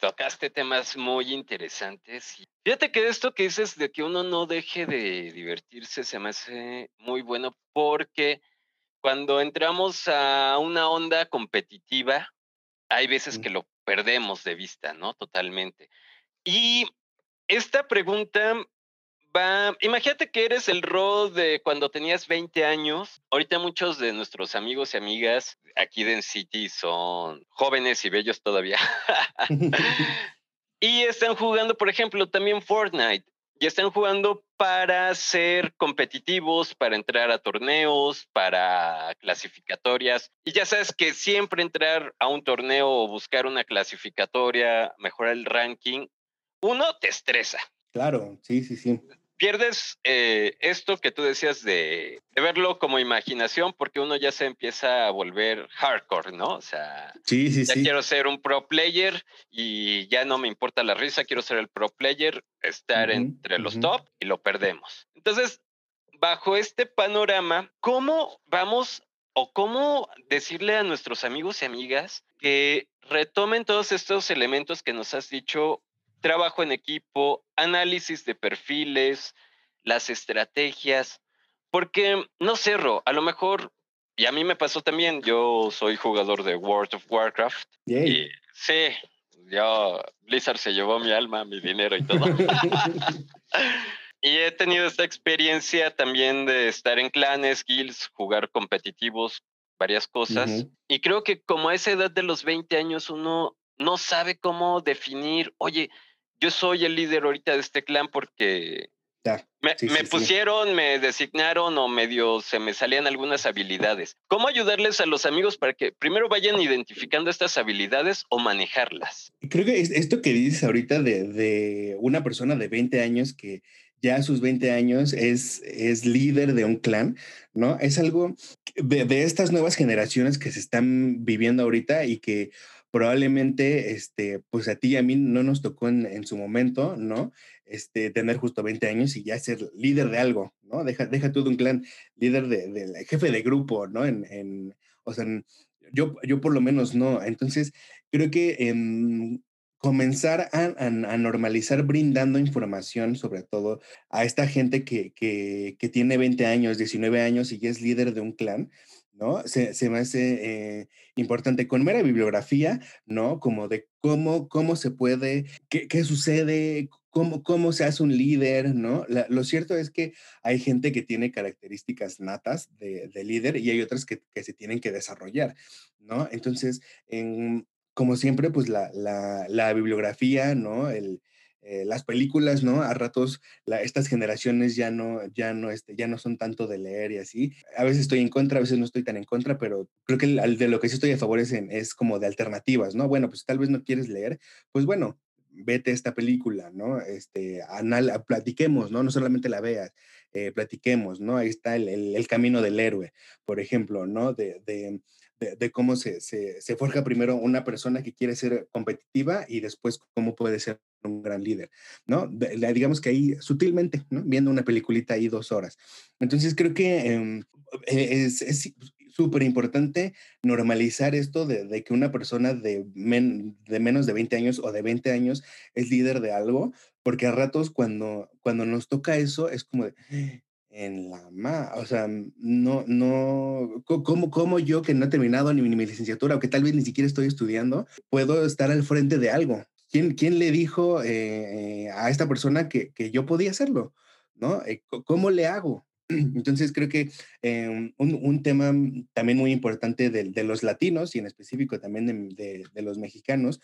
tocaste temas muy interesantes. Fíjate que esto que dices de que uno no deje de divertirse se me hace muy bueno porque cuando entramos a una onda competitiva, hay veces que lo perdemos de vista, ¿no? Totalmente. Y esta pregunta va, imagínate que eres el Ro de cuando tenías 20 años. Ahorita muchos de nuestros amigos y amigas aquí de City son jóvenes y bellos todavía. y están jugando, por ejemplo, también Fortnite. Y están jugando para ser competitivos, para entrar a torneos, para clasificatorias. Y ya sabes que siempre entrar a un torneo o buscar una clasificatoria, mejorar el ranking, uno te estresa. Claro, sí, sí, sí pierdes eh, esto que tú decías de, verlo como imaginación, porque uno ya se empieza a volver hardcore, ¿no? O sea, sí, sí, ya quiero ser un pro player y ya no me importa la risa, quiero ser el pro player, estar entre los top y lo perdemos. Entonces, bajo este panorama, ¿cómo vamos o cómo decirle a nuestros amigos y amigas que retomen todos estos elementos que nos has dicho trabajo en equipo, análisis de perfiles, las estrategias, porque no cerro, a lo mejor, y a mí me pasó también, yo soy jugador de World of Warcraft. Y sí, yo, Blizzard se llevó mi alma, mi dinero y todo. y he tenido esta experiencia también de estar en clanes, guilds, jugar competitivos, varias cosas. Y creo que como a esa edad de los 20 años uno no sabe cómo definir, oye, yo soy el líder ahorita de este clan porque me, pusieron, me designaron o medio se me salían algunas habilidades. ¿Cómo ayudarles a los amigos para que primero vayan identificando estas habilidades o manejarlas? Creo que esto que dices ahorita de, una persona de 20 años que ya a sus 20 años es, es líder de un clan, ¿no? Es algo de, de estas nuevas generaciones que se están viviendo ahorita y que probablemente, este, pues a ti y a mí no nos tocó en, su momento, ¿no? Este, tener justo 20 años y ya ser líder de algo, ¿no? Deja, deja tú de un clan, líder de, jefe de grupo, ¿no? En, en o sea, yo, yo por lo menos no. Entonces, creo que en comenzar a, normalizar brindando información, sobre todo a esta gente que, que, que tiene 20 años, 19 años y ya es líder de un clan, ¿no? Se, se me hace eh, importante con mera bibliografía, ¿no? Como de cómo, cómo se puede, qué, qué sucede, cómo, cómo se hace un líder, ¿no? lo cierto es que hay gente que tiene características natas de, de líder y hay otras que, que, se tienen que desarrollar, ¿no? Entonces, en, como siempre, pues la, la, la bibliografía, ¿no? El, eh, las películas, ¿no? A ratos estas generaciones ya no, ya, no, este, ya no son tanto de leer y así. A veces estoy en contra, a veces no estoy tan en contra, pero creo que de lo que sí estoy a favor es, es como de alternativas, ¿no? Bueno, pues tal vez no quieres leer, pues bueno, vete esta película, ¿no? Este, anal, platiquemos, ¿no? No solamente la veas, eh, platiquemos, ¿no? Ahí está el, el, camino del héroe, por ejemplo, ¿no? De, de, cómo se, se, forja primero una persona que quiere ser competitiva y después cómo puede ser un gran líder, ¿no? digamos que ahí sutilmente. Viendo una peliculita ahí dos horas. Entonces creo que em, e, es súper importante normalizar esto de, que una persona de, de menos de 20 años o de 20 años es líder de algo, porque a ratos cuando, cuando nos toca eso es como de, en la ma, o sea, no, no, ¿cómo, cómo yo que no he terminado ni mi licenciatura o que tal vez ni siquiera estoy estudiando, puedo estar al frente de algo? ¿Quién, quién le dijo eh, a esta persona que, que, yo podía hacerlo? ¿No? Eh, ¿Cómo le hago? Entonces creo que em, un, un, tema también muy importante de, los latinos y en específico también de, de, los mexicanos,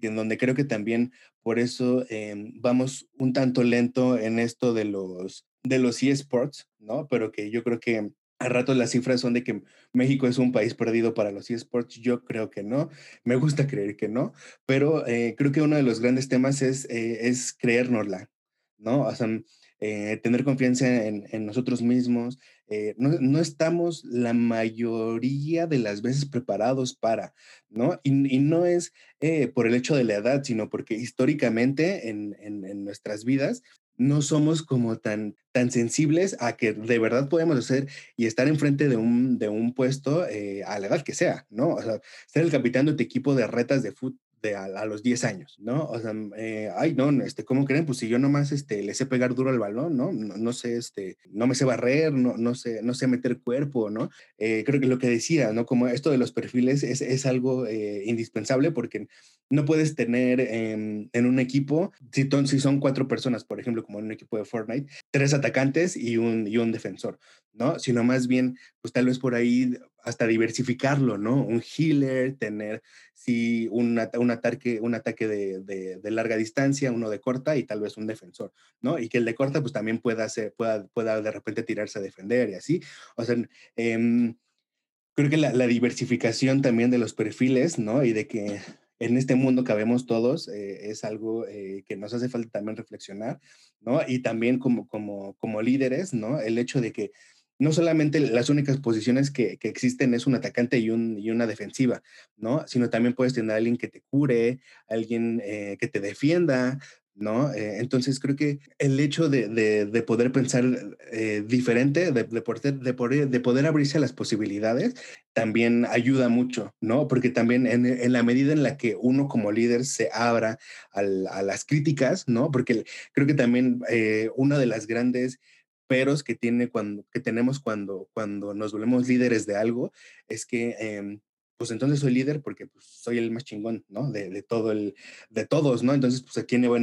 en donde creo que también por eso em, vamos un tanto lento en esto de los, de los eSports, ¿no? Pero que yo creo que a ratos las cifras son de que México es un país perdido para los esports. Yo creo que no. Me gusta creer que no. Pero eh, creo que uno de los grandes temas es, eh, es creérnosla, ¿no? O sea, eh, tener confianza en, nosotros mismos. no, estamos la mayoría de las veces preparados para, ¿no? Y, no es por el hecho de la edad, sino porque históricamente en, en nuestras vidas no somos como tan, tan sensibles a que de verdad podemos hacer y estar enfrente de un, de un puesto eh, a la que sea, ¿no? O sea, ser el capitán de tu equipo de retas de, fútbol a, los 10 años, ¿no? O sea, eh, ay, no, este, ¿cómo creen? Pues si yo nomás este, le sé pegar duro al balón, ¿no? No, sé, este, no me sé barrer, no, no, sé, no sé meter cuerpo, ¿no? Eh, creo que lo que decía, ¿no? Como esto de los perfiles es, es algo eh, indispensable porque no puedes tener en un equipo, si, si son cuatro personas, por ejemplo, como en un equipo de Fortnite, tres atacantes y un, y un defensor, ¿no? Sino más bien, pues tal vez por ahí hasta diversificarlo, ¿no? Un healer, tener sí, un, un ataque, un ataque de, de, larga distancia, uno de corta y tal vez un defensor, ¿no? Y que el de corta pues también pueda, ser, pueda, pueda de repente tirarse a defender y así. O sea, em, creo que la, la, diversificación también de los perfiles, ¿no? Y de que en este mundo cabemos todos eh, es algo eh, que nos hace falta también reflexionar, ¿no? Y también como, como, como líderes, ¿no? El hecho de que no solamente las únicas posiciones que, existen es un atacante y, un, y, una defensiva, ¿no? Sino también puedes tener a alguien que te cure, alguien eh, que te defienda, ¿no? Eh, entonces creo que el hecho de, poder pensar eh, diferente, de, poder, de, poder, de poder abrirse a las posibilidades, también ayuda mucho, ¿no? Porque también en, la medida en la que uno como líder se abra a las críticas, ¿no? Porque creo que también una de las grandes peros que, tiene cuando, que tenemos cuando, cuando nos volvemos líderes de algo es que, em, pues entonces soy líder porque pues, soy el más chingón, ¿no? De, de, todo el, de todos, ¿no? Entonces, pues, ¿quién me, va a,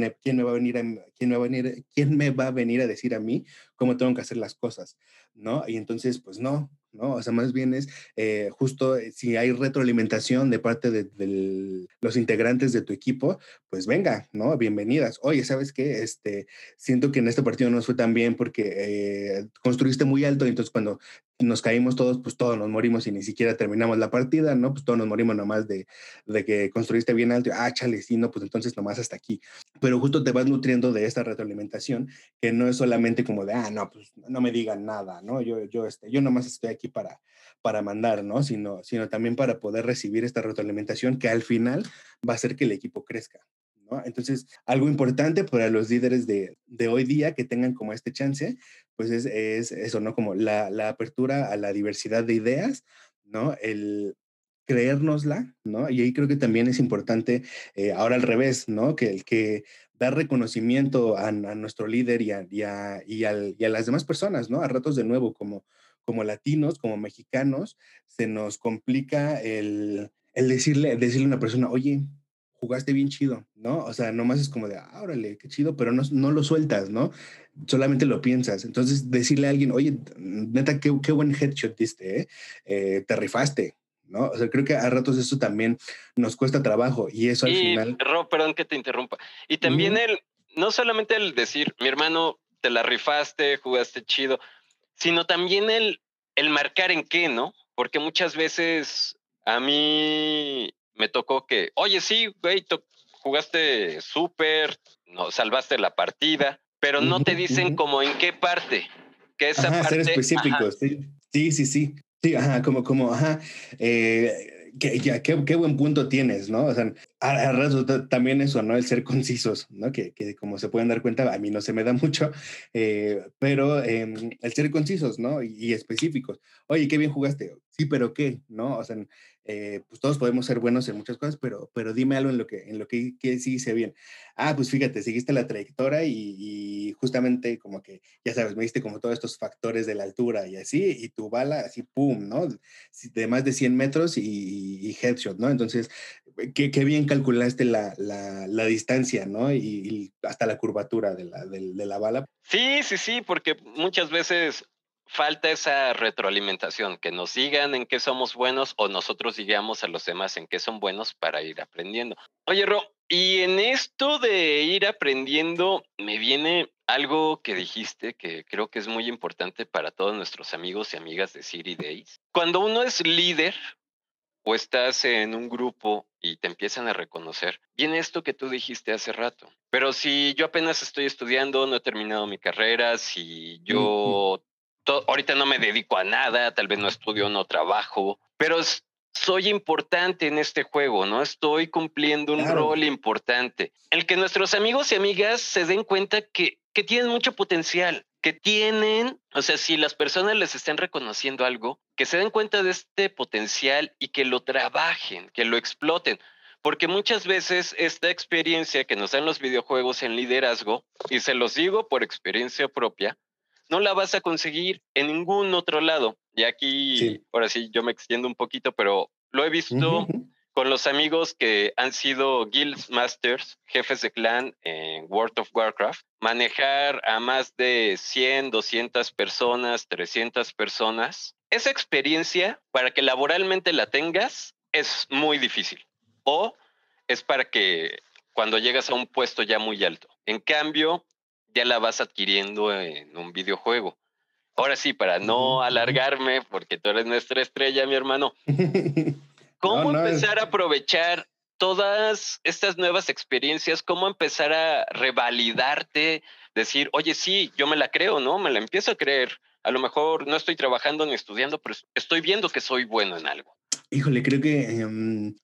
venir a venir a decir a mí cómo tengo que hacer las cosas, ¿no? Y entonces, pues no, ¿no? O sea, más bien es eh, justo eh, si hay retroalimentación de parte de, los integrantes de tu equipo, pues venga, ¿no? Bienvenidas. Oye, ¿sabes qué? Este, siento que en este partido no fue tan bien porque eh, construiste muy alto y entonces cuando nos caímos todos, pues todos nos morimos y ni siquiera terminamos la partida, ¿no? Pues todos nos morimos nomás de, de que construiste bien alto. Ah, chale, sí, no, pues entonces nomás hasta aquí. Pero justo te vas nutriendo de esta retroalimentación que no es solamente como de, ah, no, pues no me digan nada, ¿no? Yo, yo, este, yo nomás estoy aquí para, para mandar, ¿no? Sino, sino también para poder recibir esta retroalimentación que al final va a hacer que el equipo crezca. Entonces, algo importante para los líderes de, de, hoy día que tengan como este chance, pues es, es eso, ¿no? Como la, la, apertura a la diversidad de ideas, ¿no? El creérnosla, ¿no? Y ahí creo que también es importante, eh, ahora al revés, ¿no? Que el que dar reconocimiento a, a nuestro líder y a, y, a, y, al, y a las demás personas, ¿no? A ratos de nuevo, como, como latinos, como mexicanos, se nos complica el, el decirle, decirle a una persona, oye, jugaste bien chido, ¿no? O sea, nomás es como de, ah, órale, qué chido, pero no, no lo sueltas, ¿no? Solamente lo piensas. Entonces, decirle a alguien, oye, neta, qué, qué buen headshot diste, ¿eh? ¿eh? Te rifaste, ¿no? O sea, creo que a ratos eso también nos cuesta trabajo y eso al final... Ro, perdón que te interrumpa. Y también el, no solamente el decir, mi hermano, te la rifaste, jugaste chido, sino también el, el marcar en qué, ¿no? Porque muchas veces a mí me tocó que, oye, sí, güey, jugaste súper, no, salvaste la partida, pero no te dicen como en qué parte. Que esa parte, ser específicos, sí. sí, sí, sí. Ajá, como, como, ajá. Eh, que, qué, qué, buen punto tienes, ¿no? O sea, a, a también eso, ¿no? El ser concisos, ¿no? Que, que, como se pueden dar cuenta, a mí no se me da mucho, eh, pero eh, el ser concisos, ¿no? Y, y, específicos. Oye, qué bien jugaste. Sí, pero ¿qué? ¿No? O sea, eh, pues todos podemos ser buenos en muchas cosas, pero, pero dime algo en lo que, en lo que, que sí hice bien. Ah, pues fíjate, seguiste la trayectoria y, justamente como que, ya sabes, me diste como todos estos factores de la altura y así, y tu bala así, pum, ¿no? De más de 100 metros y, headshot, ¿no? Entonces, qué, qué bien calculaste la, la, la distancia, ¿no? Y, hasta la curvatura de la, de, de la bala. Sí, sí, sí, porque muchas veces falta esa retroalimentación, que nos digan en qué somos buenos o nosotros digamos a los demás en qué son buenos para ir aprendiendo. Oye, Ro, y en esto de ir aprendiendo, me viene algo que dijiste que creo que es muy importante para todos nuestros amigos y amigas de City Days. Cuando uno es líder o estás en un grupo y te empiezan a reconocer, viene esto que tú dijiste hace rato. Pero si yo apenas estoy estudiando, no he terminado mi carrera, si yo ahorita no me dedico a nada, tal vez no estudio, no trabajo, pero soy importante en este juego, ¿no? Estoy cumpliendo un rol importante. El que nuestros amigos y amigas se den cuenta que, que tienen mucho potencial, que tienen, o sea, si las personas les están reconociendo algo, que se den cuenta de este potencial y que lo trabajen, que lo exploten. Porque muchas veces esta experiencia que nos dan los videojuegos en liderazgo, y se los digo por experiencia propia, no la vas a conseguir en ningún otro lado. Y aquí, ahora sí, yo me extiendo un poquito, pero lo he visto con los amigos que han sido Guild Masters, jefes de clan en World of Warcraft. Manejar a más de 100, 200 personas, 300 personas. Esa experiencia, para que laboralmente la tengas, es muy difícil. O es para que cuando llegas a un puesto ya muy alto. En cambio, ya la vas adquiriendo en un videojuego. Ahora sí, para no alargarme, porque tú eres nuestra estrella, mi hermano, ¿cómo empezar a aprovechar todas estas nuevas experiencias? ¿Cómo empezar a revalidarte? Decir, oye, sí, yo me la creo, ¿no? Me la empiezo a creer. A lo mejor no estoy trabajando ni estudiando, pero estoy viendo que soy bueno en algo. Híjole, creo que em,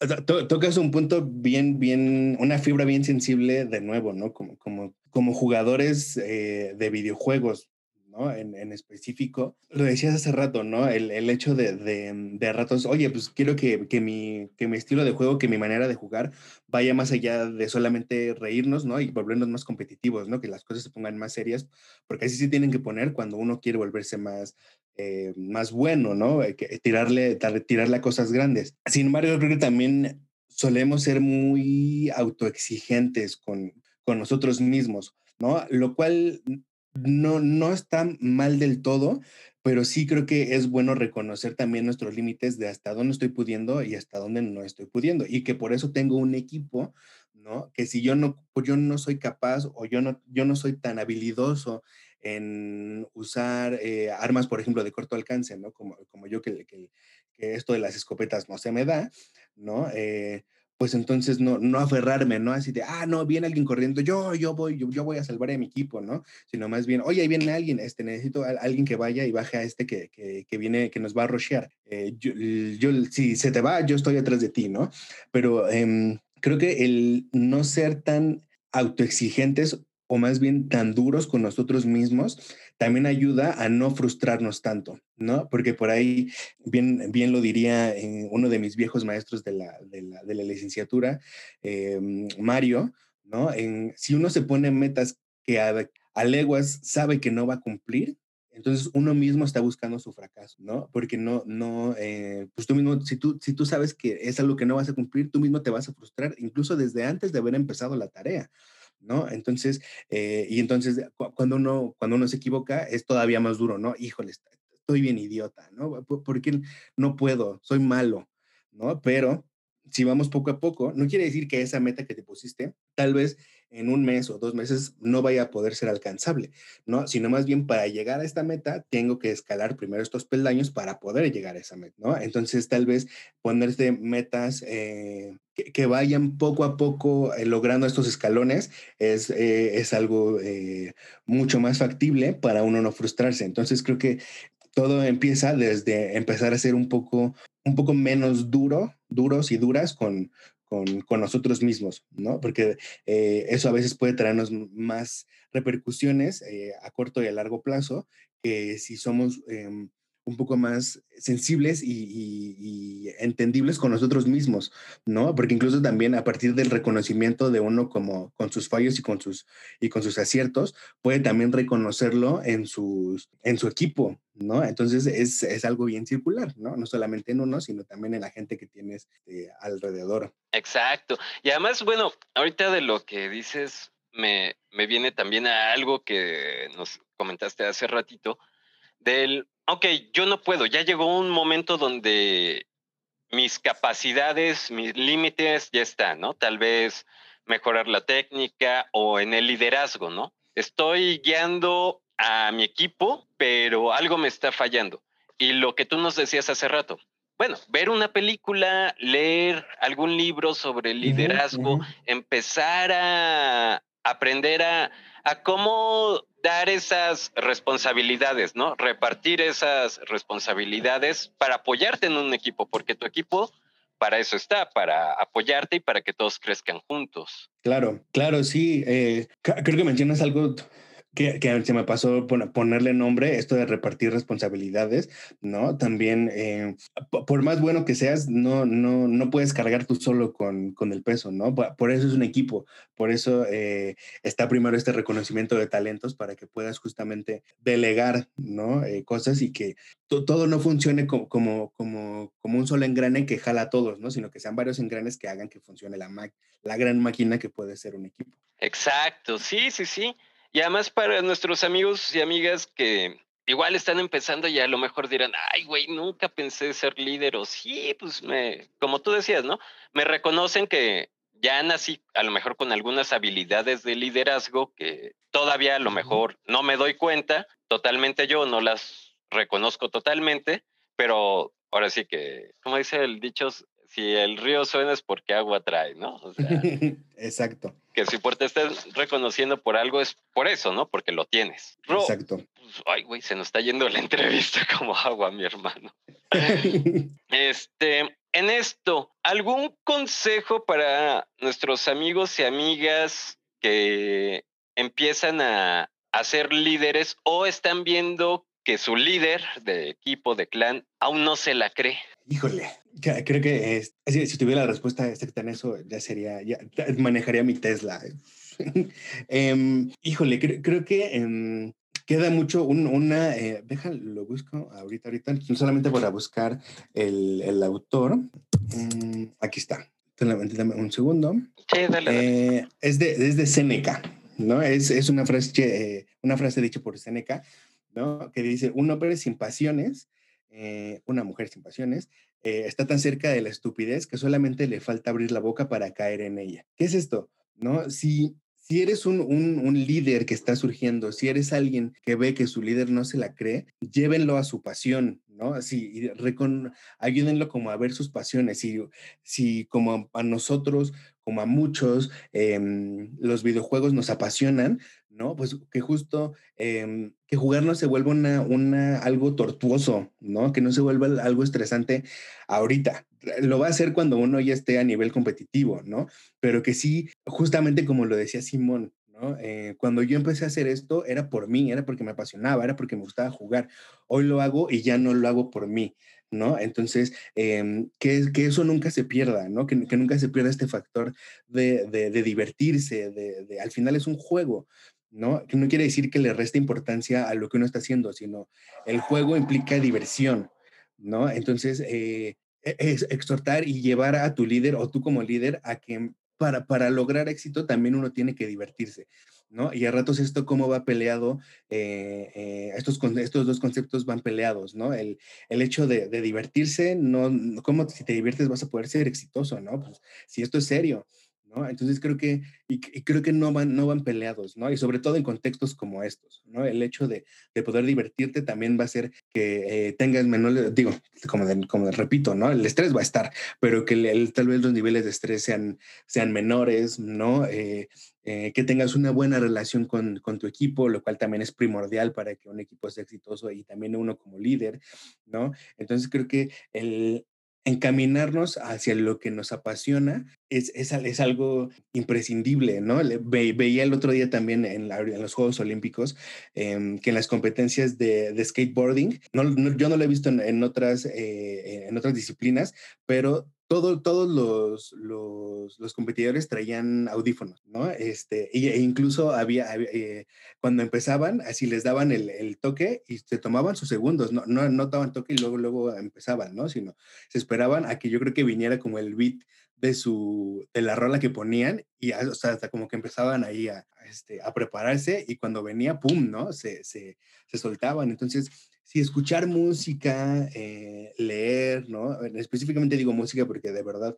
tocas un punto bien, bien, una fibra bien sensible de nuevo, ¿no? Como, como, como jugadores eh, de videojuegos, ¿no? En, específico, lo decías hace rato, ¿no? El, el hecho de, de, de, ratos, oye, pues quiero que, que, mi, que mi estilo de juego, que mi manera de jugar vaya más allá de solamente reírnos, ¿no? Y volvernos más competitivos, ¿no? Que las cosas se pongan más serias, porque así se tienen que poner cuando uno quiere volverse más, eh, más bueno, ¿no? Eh, tirarle, tirarle a cosas grandes. Sin embargo, creo que también solemos ser muy autoexigentes con, con nosotros mismos, ¿no? Lo cual no, no está mal del todo, pero sí creo que es bueno reconocer también nuestros límites de hasta dónde estoy pudiendo y hasta dónde no estoy pudiendo. Y que por eso tengo un equipo, ¿no? Que si yo no, pues yo no soy capaz o yo no, yo no soy tan habilidoso en usar eh, armas, por ejemplo, de corto alcance, ¿no? Como, como yo que, que, esto de las escopetas no se me da, ¿no? Eh, pues entonces no, no aferrarme, ¿no? Así de, ah, no, viene alguien corriendo, yo, yo voy, yo, yo voy a salvar a mi equipo, ¿no? Sino más bien, oye, ahí viene alguien, este, necesito alguien que vaya y baje a este que, que, que viene, que nos va a rushear. Eh, yo, yo, si se te va, yo estoy atrás de ti, ¿no? Pero eh, creo que el no ser tan autoexigentes o más bien tan duros con nosotros mismos, también ayuda a no frustrarnos tanto, ¿no? Porque por ahí, bien, bien lo diría eh, uno de mis viejos maestros de la, de la, de la licenciatura, eh, Mario, ¿no? Si uno se pone metas que a, a, leguas sabe que no va a cumplir, entonces uno mismo está buscando su fracaso, ¿no? Porque no, no, eh, pues tú mismo, si tú, si tú sabes que es algo que no vas a cumplir, tú mismo te vas a frustrar, incluso desde antes de haber empezado la tarea. ¿No? Entonces, eh, y entonces cuando uno, cuando uno se equivoca es todavía más duro, ¿no? Híjole, estoy bien idiota, ¿no? Porque no puedo, soy malo, ¿no? Pero si vamos poco a poco, no quiere decir que esa meta que te pusiste, tal vez en un mes o dos meses no vaya a poder ser alcanzable, ¿no? Sino más bien para llegar a esta meta, tengo que escalar primero estos peldaños para poder llegar a esa meta, ¿no? Entonces, tal vez ponerse metas eh, que, vayan poco a poco eh, logrando estos escalones es, eh, es algo mucho más factible para uno no frustrarse. Entonces, creo que todo empieza desde empezar a ser un poco, un poco menos duro, duros y duras con, con, con nosotros mismos, ¿no? Porque eh, eso a veces puede traernos más repercusiones eh, a corto y a largo plazo que si somos eh, un poco más sensibles y, entendibles con nosotros mismos, ¿no? Porque incluso también a partir del reconocimiento de uno como con sus fallos y con sus, y con sus aciertos, puede también reconocerlo en, sus, en su equipo, ¿no? Entonces es, es algo bien circular, ¿no? No solamente en uno, sino también en la gente que tienes este, alrededor. Exacto. Y además, bueno, ahorita de lo que dices, me, me viene también a algo que nos comentaste hace ratito, del ok, yo no puedo, ya llegó un momento donde mis capacidades, mis límites ya están, ¿no? Tal vez mejorar la técnica o en el liderazgo, ¿no? estoy guiando a mi equipo, pero algo me está fallando. Y lo que tú nos decías hace rato, bueno, ver una película, leer algún libro sobre liderazgo, empezar a aprender a, a, cómo dar esas responsabilidades, ¿no? Repartir esas responsabilidades para apoyarte en un equipo, porque tu equipo para eso está, para apoyarte y para que todos crezcan juntos. Claro, claro, sí. Eh, creo que mencionas algo que, se me pasó ponerle nombre, esto de repartir responsabilidades, ¿no? También, eh, por más bueno que seas, no, no, no puedes cargar tú solo con, con el peso, ¿no? Por eso es un equipo, por eso eh, está primero este reconocimiento de talentos para que puedas justamente delegar, ¿no? Eh, cosas y que todo no funcione como, como, como, como, un solo engrane que jala a todos, ¿no? Sino que sean varios engranes que hagan que funcione la, la gran máquina que puede ser un equipo. Exacto, sí, sí, sí. Y además para nuestros amigos y amigas que igual están empezando y a lo mejor dirán, ay, güey, nunca pensé ser líder o sí, pues me, como tú decías, ¿no? Me reconocen que ya nací a lo mejor con algunas habilidades de liderazgo que todavía a lo mejor no me doy cuenta, totalmente yo no las reconozco totalmente, pero ahora sí que, como dice el dicho, si el río suena es porque agua trae, ¿no? Exacto. Que si por te estés reconociendo por algo es por eso, ¿no? Porque lo tienes. Exacto. Pues, ay, güey, se nos está yendo la entrevista como agua, mi hermano. este, en esto, ¿algún consejo para nuestros amigos y amigas que empiezan a, a ser líderes o están viendo que su líder de equipo, de clan, aún no se la cree? Híjole, creo que si, tuviera la respuesta exacta en eso, ya sería, ya manejaría mi Tesla. Em, híjole, creo, que em, queda mucho una, eh, déjalo, lo busco ahorita, ahorita, no solamente para buscar el, el autor. Mm, aquí está. Dame un segundo. Sí, dale, eh, es, de, es de Seneca, ¿no? Es, es una, frase, eh, una frase dicha por Seneca, ¿no? Que dice, un hombre sin pasiones eh, una mujer sin pasiones, eh, está tan cerca de la estupidez que solamente le falta abrir la boca para caer en ella. ¿Qué es esto? ¿No? Si, si eres un, un, líder que está surgiendo, si eres alguien que ve que su líder no se la cree, llévenlo a su pasión, ¿no? Así, ayúdenlo como a ver sus pasiones. Si, si como a nosotros, como a muchos, em, los videojuegos nos apasionan, ¿no? Pues que justo em, que jugar no se vuelva una, una, algo tortuoso, ¿no? Que no se vuelva algo estresante ahorita. Lo va a hacer cuando uno ya esté a nivel competitivo, ¿no? Pero que sí, justamente como lo decía Simón, ¿no? Eh, cuando yo empecé a hacer esto era por mí, era porque me apasionaba, era porque me gustaba jugar. Hoy lo hago y ya no lo hago por mí, ¿no? Entonces, em, que, que, eso nunca se pierda, ¿no? Que, que nunca se pierda este factor de, de, divertirse, de, al final es un juego, ¿no? No quiere decir que le reste importancia a lo que uno está haciendo, sino el juego implica diversión, ¿no? Entonces, eh, e, es exhortar y llevar a tu líder o tú como líder a que para, para lograr éxito también uno tiene que divertirse, ¿no? Y a ratos esto cómo va peleado, eh, eh, estos, estos dos conceptos van peleados, ¿no? El, el hecho de, de, divertirse, no, ¿cómo si te diviertes vas a poder ser exitoso, ¿no? Pues si esto es serio, entonces creo que, y, creo que no van, no van peleados, ¿no? Y sobre todo en contextos como estos, ¿no? El hecho de, de poder divertirte también va a hacer que eh, tengas menor, digo, como, como repito, ¿no? El estrés va a estar, pero que el, tal vez los niveles de estrés sean, sean menores, ¿no? Eh, eh, que tengas una buena relación con, con, tu equipo, lo cual también es primordial para que un equipo sea exitoso y también uno como líder, ¿no? Entonces creo que el, encaminarnos hacia lo que nos apasiona es, es, es algo imprescindible, ¿no? veía el otro día también en, los Juegos Olímpicos em, que en las competencias de, de skateboarding, no, yo no lo he visto en, otras, eh, en otras disciplinas, pero todo, todos los, los, los, competidores traían audífonos, ¿no? Este, e incluso había, eh, cuando empezaban, así les daban el, el, toque y se tomaban sus segundos, no, no, no daban toque y luego, luego empezaban, ¿no? Sino se esperaban a que yo creo que viniera como el beat de su, de la rola que ponían y o sea, hasta como que empezaban ahí a, este, a prepararse y cuando venía, ¡pum!, ¿no? Se, se, soltaban. Entonces, si escuchar música, eh, leer, ¿no? Específicamente digo música porque de verdad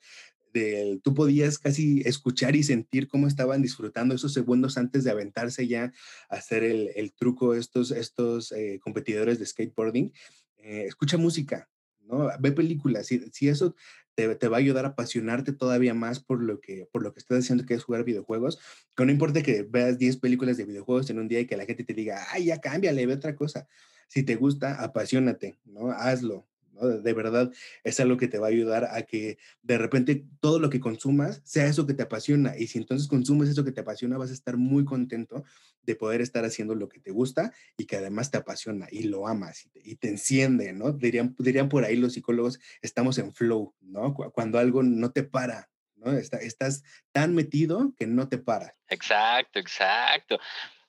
tú podías casi escuchar y sentir cómo estaban disfrutando esos segundos antes de aventarse ya a hacer el, truco estos, estos eh, competidores de skateboarding. Eh, escucha música, ¿no? Ve películas. Si, si eso te, va a ayudar a apasionarte todavía más por lo que, por lo que estás haciendo, que es jugar videojuegos, que no importa que veas 10 películas de videojuegos en un día y que la gente te diga, ay, ya cámbiale, ve otra cosa. Si te gusta, apasionate, ¿no? Hazlo, de verdad es algo que te va a ayudar a que de repente todo lo que consumas sea eso que te apasiona. Y si entonces consumes eso que te apasiona, vas a estar muy contento de poder estar haciendo lo que te gusta y que además te apasiona y lo amas y te, enciende, ¿no? Dirían, dirían por ahí los psicólogos, estamos en flow, ¿no? Cuando algo no te para, ¿no? estás tan metido que no te para. Exacto, exacto.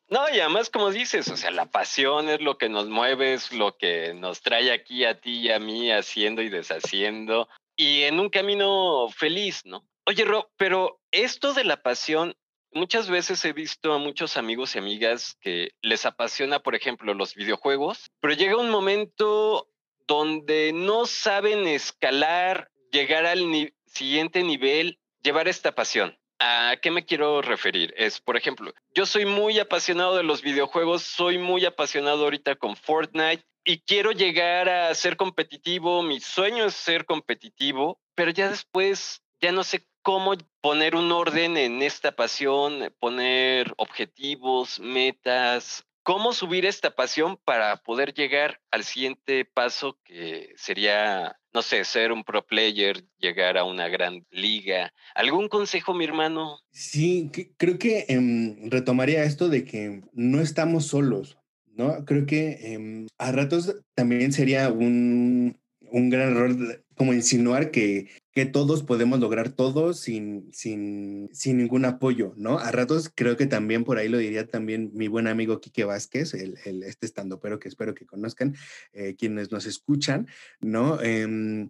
No, y además, como dices, o sea, la pasión es lo que nos mueve, es lo que nos trae aquí a ti y a mí haciendo y deshaciendo, y en un camino feliz, ¿no? Oye, Ro, pero esto de la pasión, muchas veces he visto a muchos amigos y amigas que les apasiona, por ejemplo, los videojuegos, pero llega un momento donde no saben escalar, llegar al siguiente nivel, llevar esta pasión. ¿A qué me quiero referir? Es, por ejemplo, yo soy muy apasionado de los videojuegos, soy muy apasionado ahorita con Fortnite y quiero llegar a ser competitivo, mi sueño es ser competitivo, pero ya después ya no sé cómo poner un orden en esta pasión, poner objetivos, metas, cómo subir esta pasión para poder llegar al siguiente paso que sería, no sé, ser un pro player, llegar a una gran liga. ¿Algún consejo, mi hermano? Sí, creo que em, retomaría esto de que no estamos solos, ¿no? Creo que em, a ratos también sería un, un gran error como insinuar que, que todos podemos lograr todo sin, sin, sin, ningún apoyo, ¿no? A ratos creo que también por ahí lo diría también mi buen amigo Quique Vázquez, el, el este estando pero que espero que conozcan, eh, quienes nos escuchan, ¿no? Em,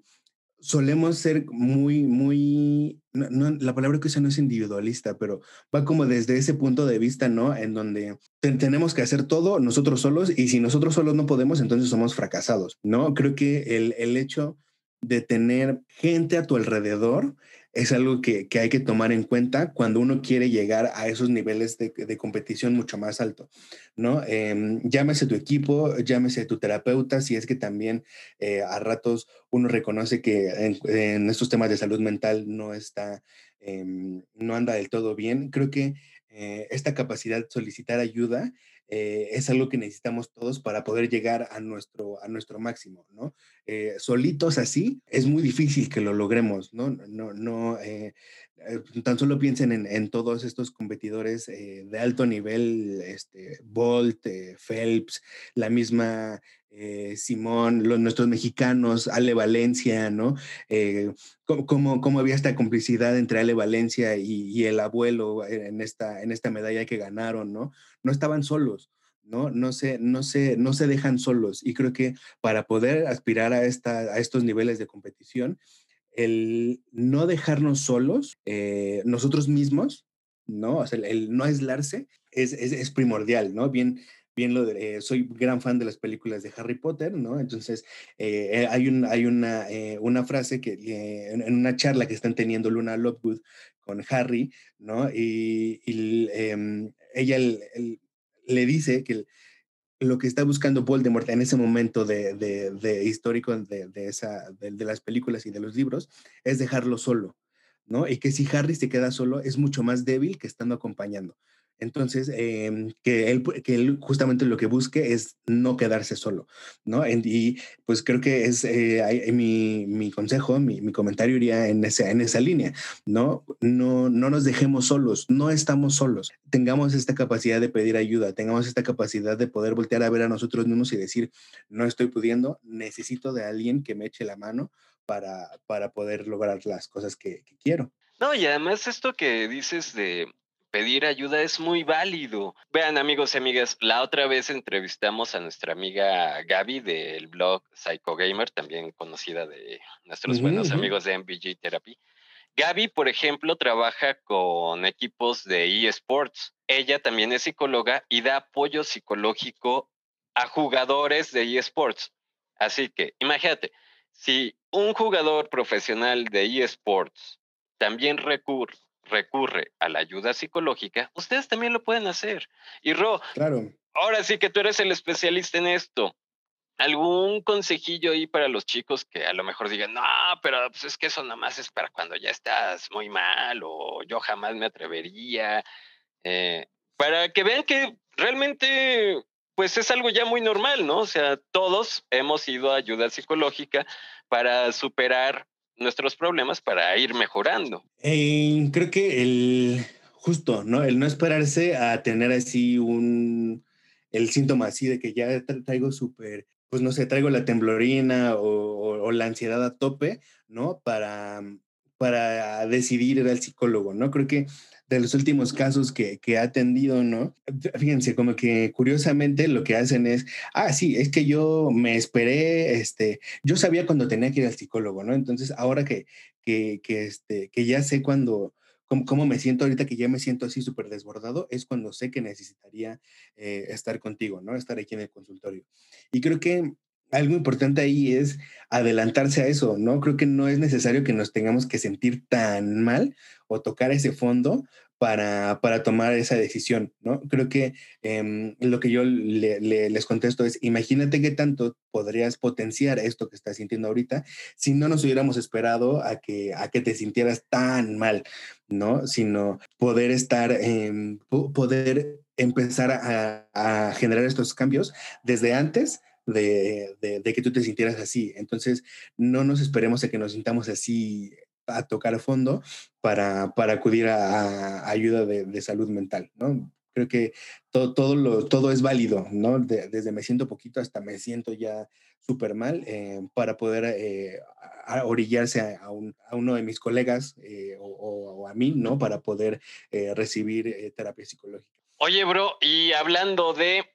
solemos ser muy, muy, no, la palabra que usa no es individualista, pero va como desde ese punto de vista, ¿no? En donde tenemos que hacer todo nosotros solos y si nosotros solos no podemos, entonces somos fracasados, ¿no? Creo que el, el hecho de tener gente a tu alrededor es algo que, que, hay que tomar en cuenta cuando uno quiere llegar a esos niveles de, de competición mucho más alto, ¿no? Eh, llámese tu equipo, llámese tu terapeuta, si es que también eh, a ratos uno reconoce que en, en, estos temas de salud mental no está, eh, no anda del todo bien. Creo que eh, esta capacidad de solicitar ayuda eh, es algo que necesitamos todos para poder llegar a nuestro, a nuestro máximo, ¿no? Eh, solitos así es muy difícil que lo logremos, ¿no? No, no, eh, tan solo piensen en, todos estos competidores de alto nivel, este, Bolt, Phelps, la misma Simón, los, nuestros mexicanos, Ale Valencia, ¿no? Cómo, cómo, había esta complicidad entre Ale Valencia y, y, el abuelo en esta, en esta medalla que ganaron, ¿no? No estaban solos. ¿no? No se, no, se, no se dejan solos. Y creo que para poder aspirar a, esta, a estos niveles de competición, el no dejarnos solos, eh, nosotros mismos, ¿no? O sea, el, no aislarse es, es, es, primordial, ¿no? Bien, bien lo de, eh, soy gran fan de las películas de Harry Potter, ¿no? Entonces, eh, hay, un, hay una, eh, una frase que en, en, una charla que están teniendo Luna Lovegood con Harry, ¿no? Y, em, ella el, el, le dice que lo que está buscando Voldemort en ese momento de, de, de histórico de esa, de, las películas y de los libros es dejarlo solo, ¿no? Y que si Harry se queda solo es mucho más débil que estando acompañando. Entonces, eh, que, él, que él justamente lo que busque es no quedarse solo, ¿no? Y pues creo que es eh, mi, mi, consejo, mi, mi, comentario iría en esa, en esa línea, ¿no? ¿no? No nos dejemos solos, no estamos solos. Tengamos esta capacidad de pedir ayuda, tengamos esta capacidad de poder voltear a ver a nosotros mismos y decir, no estoy pudiendo, necesito de alguien que me eche la mano para, para poder lograr las cosas que, que quiero. No, y además esto que dices de pedir ayuda es muy válido. Vean, amigos y amigas, la otra vez entrevistamos a nuestra amiga Gaby del blog Psycho Gamer, también conocida de nuestros uh -huh. buenos amigos de MVG Therapy. Gaby, por ejemplo, trabaja con equipos de eSports. Ella también es psicóloga y da apoyo psicológico a jugadores de eSports. Así que, imagínate, si un jugador profesional de eSports también recurre, recurre a la ayuda psicológica, ustedes también lo pueden hacer. Y Ro, claro. ahora sí que tú eres el especialista en esto. ¿Algún consejillo ahí para los chicos que a lo mejor digan, no, pero pues es que eso nada más es para cuando ya estás muy mal o yo jamás me atrevería? Eh, para que vean que realmente pues es algo ya muy normal, ¿no? O sea, todos hemos ido a ayuda psicológica para superar nuestros problemas, para ir mejorando. Eh, creo que el justo, ¿no? El no esperarse a tener así un, el síntoma así de que ya traigo súper, pues no sé, traigo la temblorina o, o, la ansiedad a tope, ¿no? Para, para decidir ir al psicólogo, ¿no? Creo que de los últimos casos que, que, ha atendido, ¿no? Fíjense, como que curiosamente lo que hacen es, ah, sí, es que yo me esperé, este, yo sabía cuando tenía que ir al psicólogo, ¿no? Entonces, ahora que, que, que este, que ya sé cuando, cómo, me siento ahorita, que ya me siento así súper desbordado, es cuando sé que necesitaría eh, estar contigo, ¿no? Estar aquí en el consultorio. Y creo que algo importante ahí es adelantarse a eso, ¿no? Creo que no es necesario que nos tengamos que sentir tan mal o tocar ese fondo para, para tomar esa decisión, ¿no? Creo que eh, lo que yo le, le, les contesto es, imagínate qué tanto podrías potenciar esto que estás sintiendo ahorita si no nos hubiéramos esperado a que, a que te sintieras tan mal, ¿no? Sino poder estar, eh, poder empezar a, a generar estos cambios desde antes de, de, que tú te sintieras así. Entonces, no nos esperemos a que nos sintamos así a tocar fondo para, para acudir a, ayuda de, salud mental, ¿no? Creo que todo, todo, lo, todo es válido, ¿no? desde me siento poquito hasta me siento ya súper mal eh, para poder eh, orillarse a, un, a, uno de mis colegas eh, o, o, a mí, ¿no? Para poder eh, recibir terapia psicológica. Oye, bro, y hablando de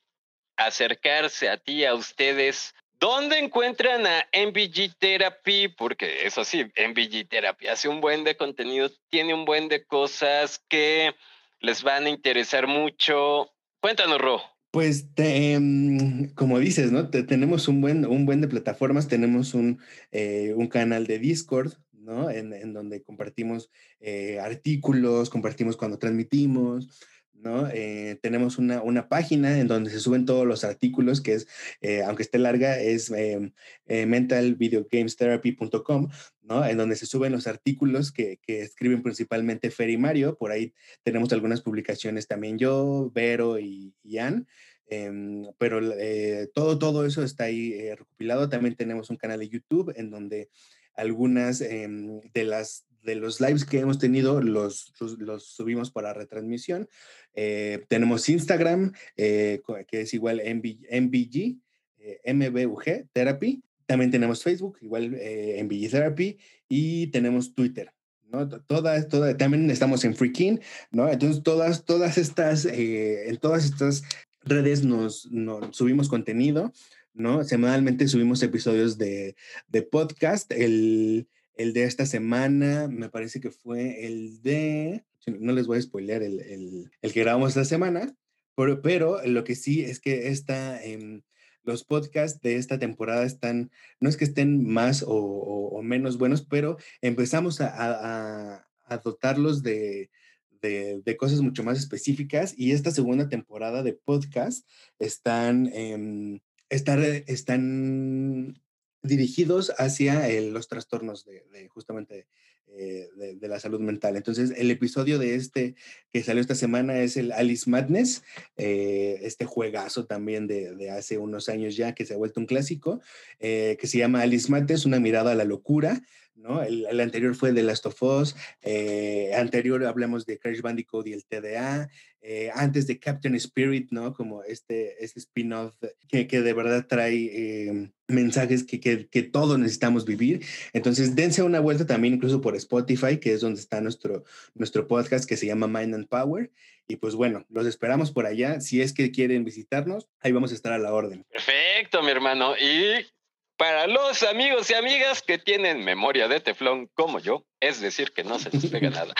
acercarse a ti, a ustedes, ¿Dónde encuentran a MVG Therapy? Porque eso sí, MVG Therapy hace un buen de contenido, tiene un buen de cosas que les van a interesar mucho. Cuéntanos, Ro. Pues te, um, como dices, ¿no? Te, tenemos un buen, un buen de plataformas, tenemos un, eh, un canal de Discord, ¿no? En, en donde compartimos eh, artículos, compartimos cuando transmitimos, Eh, tenemos una, una, página en donde se suben todos los artículos, que es, eh, aunque esté larga, es eh, mentalvideogamestherapy.com, ¿no? En donde se suben los artículos que, que, escriben principalmente Fer y Mario. Por ahí tenemos algunas publicaciones también yo, Vero y Ian. Em, pero todo, todo eso está ahí recopilado. También tenemos un canal de YouTube en donde algunas em, de las de los lives que hemos tenido los, los, subimos para retransmisión. Eh, tenemos Instagram, eh, que es igual MB, MBG, eh, MBUG Therapy. También tenemos Facebook, igual eh, MBG Therapy. Y tenemos Twitter. ¿no? Todas, todas, también estamos en Freaking, ¿no? Entonces, todas, todas estas, eh, en todas estas redes nos, nos subimos contenido, ¿no? Semanalmente subimos episodios de, de podcast. El, el de esta semana me parece que fue el de, no les voy a spoilear el, el, el que grabamos esta semana, pero, pero, lo que sí es que esta, eh, los podcasts de esta temporada están, no es que estén más o, o, o menos buenos, pero empezamos a, a, a dotarlos de, de, de, cosas mucho más específicas y esta segunda temporada de podcast están, eh, están, están dirigidos hacia eh, los trastornos de, de justamente eh, de, de, la salud mental. Entonces, el episodio de este que salió esta semana es el Alice Madness, eh, este juegazo también de, de, hace unos años ya que se ha vuelto un clásico, eh, que se llama Alice Madness, una mirada a la locura. ¿no? El, el, anterior fue The Last of Us, eh, anterior hablamos de Crash Bandicoot y el TDA, eh, antes de Captain Spirit, ¿no? Como este, este spin-off que, que, de verdad trae eh, mensajes que, que, que, todos necesitamos vivir. Entonces, dense una vuelta también incluso por Spotify, que es donde está nuestro, nuestro podcast que se llama Mind and Power. Y pues bueno, los esperamos por allá. Si es que quieren visitarnos, ahí vamos a estar a la orden. Perfecto, mi hermano. Y para los amigos y amigas que tienen memoria de teflón como yo, es decir, que no se les pega nada.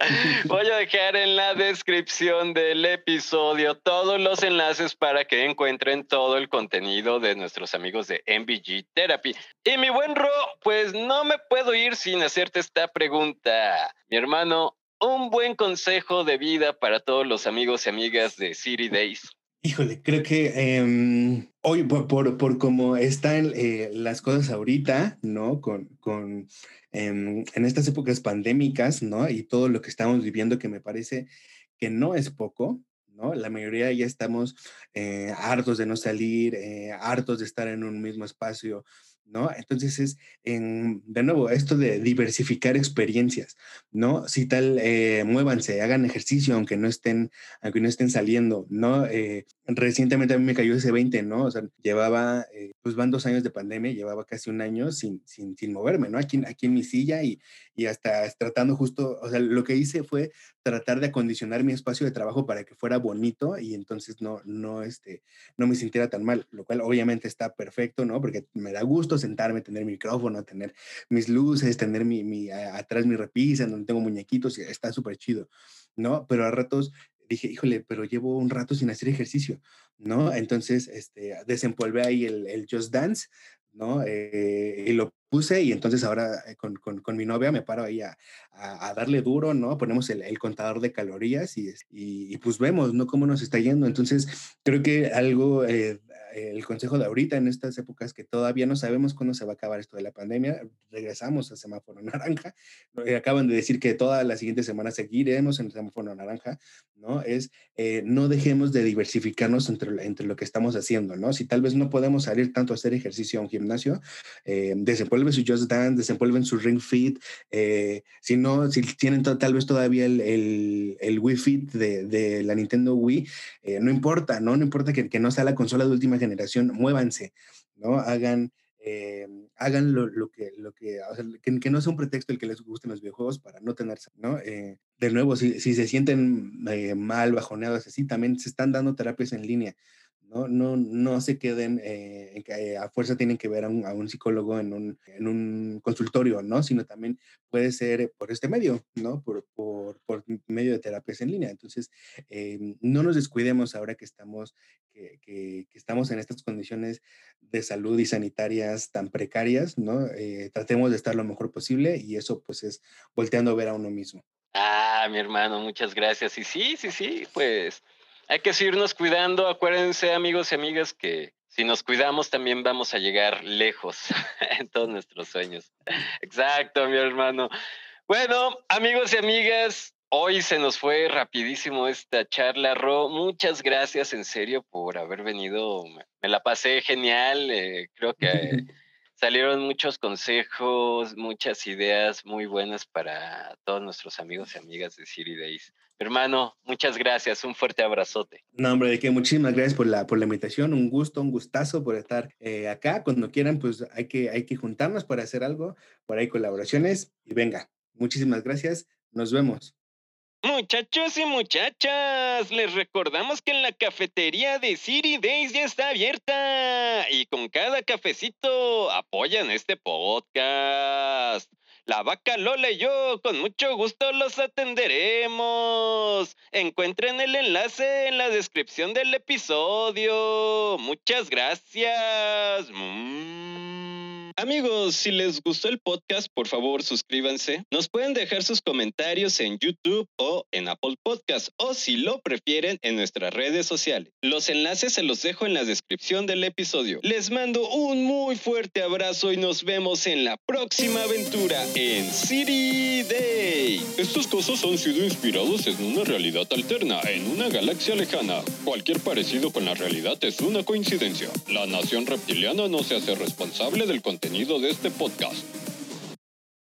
Voy a dejar en la descripción del episodio todos los enlaces para que encuentren todo el contenido de nuestros amigos de MBG Therapy. Y mi buen Ro, pues no me puedo ir sin hacerte esta pregunta. Mi hermano, un buen consejo de vida para todos los amigos y amigas de City Days. Híjole, creo que em, hoy por, por, cómo están eh, las cosas ahorita, ¿no? Con, con em, en estas épocas pandémicas, ¿no? Y todo lo que estamos viviendo que me parece que no es poco, ¿no? La mayoría ya estamos eh, hartos de no salir, eh, hartos de estar en un mismo espacio, ¿no? Entonces es, en, de nuevo, esto de diversificar experiencias, ¿no? Si tal, eh, muévanse, hagan ejercicio, aunque no estén, aunque no estén saliendo, ¿no? Eh, recientemente a mí me cayó ese 20, ¿no? O sea, llevaba, eh, pues van dos años de pandemia, llevaba casi un año sin, sin, sin moverme, ¿no? Aquí, aquí en mi silla y, y hasta tratando justo, o sea, lo que hice fue tratar de acondicionar mi espacio de trabajo para que fuera bonito y entonces no, no, este, no me sintiera tan mal, lo cual obviamente está perfecto, ¿no? Porque me da gusto sentarme, tener mi micrófono, tener mis luces, tener mi, mi atrás mi repisa, donde tengo muñequitos, y está súper chido, ¿no? Pero a ratos dije, híjole, pero llevo un rato sin hacer ejercicio, ¿no? Entonces, este, desempolvé ahí el, el Just Dance, ¿no? Eh, y lo puse y entonces ahora eh, con, con, mi novia me paro ahí a, a, darle duro, ¿no? Ponemos el, el contador de calorías y, y, y, pues vemos, ¿no? Cómo nos está yendo. Entonces, creo que algo, eh, el consejo de ahorita en estas épocas que todavía no sabemos cuándo se va a acabar esto de la pandemia, regresamos a semáforo naranja. Acaban de decir que toda la siguiente semana seguiremos en semáforo naranja, ¿no? Es eh, no dejemos de diversificarnos entre, entre lo que estamos haciendo, ¿no? Si tal vez no podemos salir tanto a hacer ejercicio a un gimnasio, eh, desenvuelve su Just Dance, desenvuelven su Ring Fit, eh, si no, si tienen tal vez todavía el, el, el Wii Fit de, de, la Nintendo Wii, eh, no importa, ¿no? No importa que, que, no sea la consola de última generación, muévanse, ¿no? Hagan, eh, hagan lo, lo, que, lo que, que, no sea un pretexto el que les gusten los videojuegos para no tenerse, ¿no? Eh, de nuevo, si, si se sienten eh, mal, bajoneados, así, también se están dando terapias en línea. ¿no? No, no se queden en que a fuerza tienen que ver a un, a un psicólogo en un, en un, consultorio, ¿no? Sino también puede ser por este medio, ¿no? Por, por, por medio de terapias en línea. Entonces, no nos descuidemos ahora que estamos, que, estamos en estas condiciones de salud y sanitarias tan precarias, ¿no? Eh, tratemos de estar lo mejor posible y eso pues es volteando a ver a uno mismo. Ah, mi hermano, muchas gracias. Y sí, sí, sí, pues hay que seguirnos cuidando. Acuérdense, amigos y amigas, que si nos cuidamos también vamos a llegar lejos en todos nuestros sueños. Exacto, mi hermano. Bueno, amigos y amigas, hoy se nos fue rapidísimo esta charla, Ro. Muchas gracias en serio por haber venido. Me la pasé genial. Eh, creo que salieron muchos consejos, muchas ideas muy buenas para todos nuestros amigos y amigas de City Days. Hermano, muchas gracias, un fuerte abrazote. No, hombre, de que muchísimas gracias por la, por la invitación, un gusto, un gustazo por estar eh, acá. Cuando quieran, pues hay que, hay que juntarnos para hacer algo, por ahí colaboraciones y venga, muchísimas gracias, nos vemos. Muchachos y muchachas, les recordamos que la cafetería de City Days ya está abierta y con cada cafecito apoyan este podcast. La vaca Lola y yo con mucho gusto los atenderemos. Encuentren el enlace en la descripción del episodio. Muchas gracias. Mm. Amigos, si les gustó el podcast, por favor suscríbanse. Nos pueden dejar sus comentarios en YouTube o en Apple Podcast o si lo prefieren en nuestras redes sociales. Los enlaces se los dejo en la descripción del episodio. Les mando un muy fuerte abrazo y nos vemos en la próxima aventura en City Day. Estos cosas han sido inspirados en una realidad alterna, en una galaxia lejana. Cualquier parecido con la realidad es una coincidencia. La nación reptiliana no se hace responsable del de este podcast.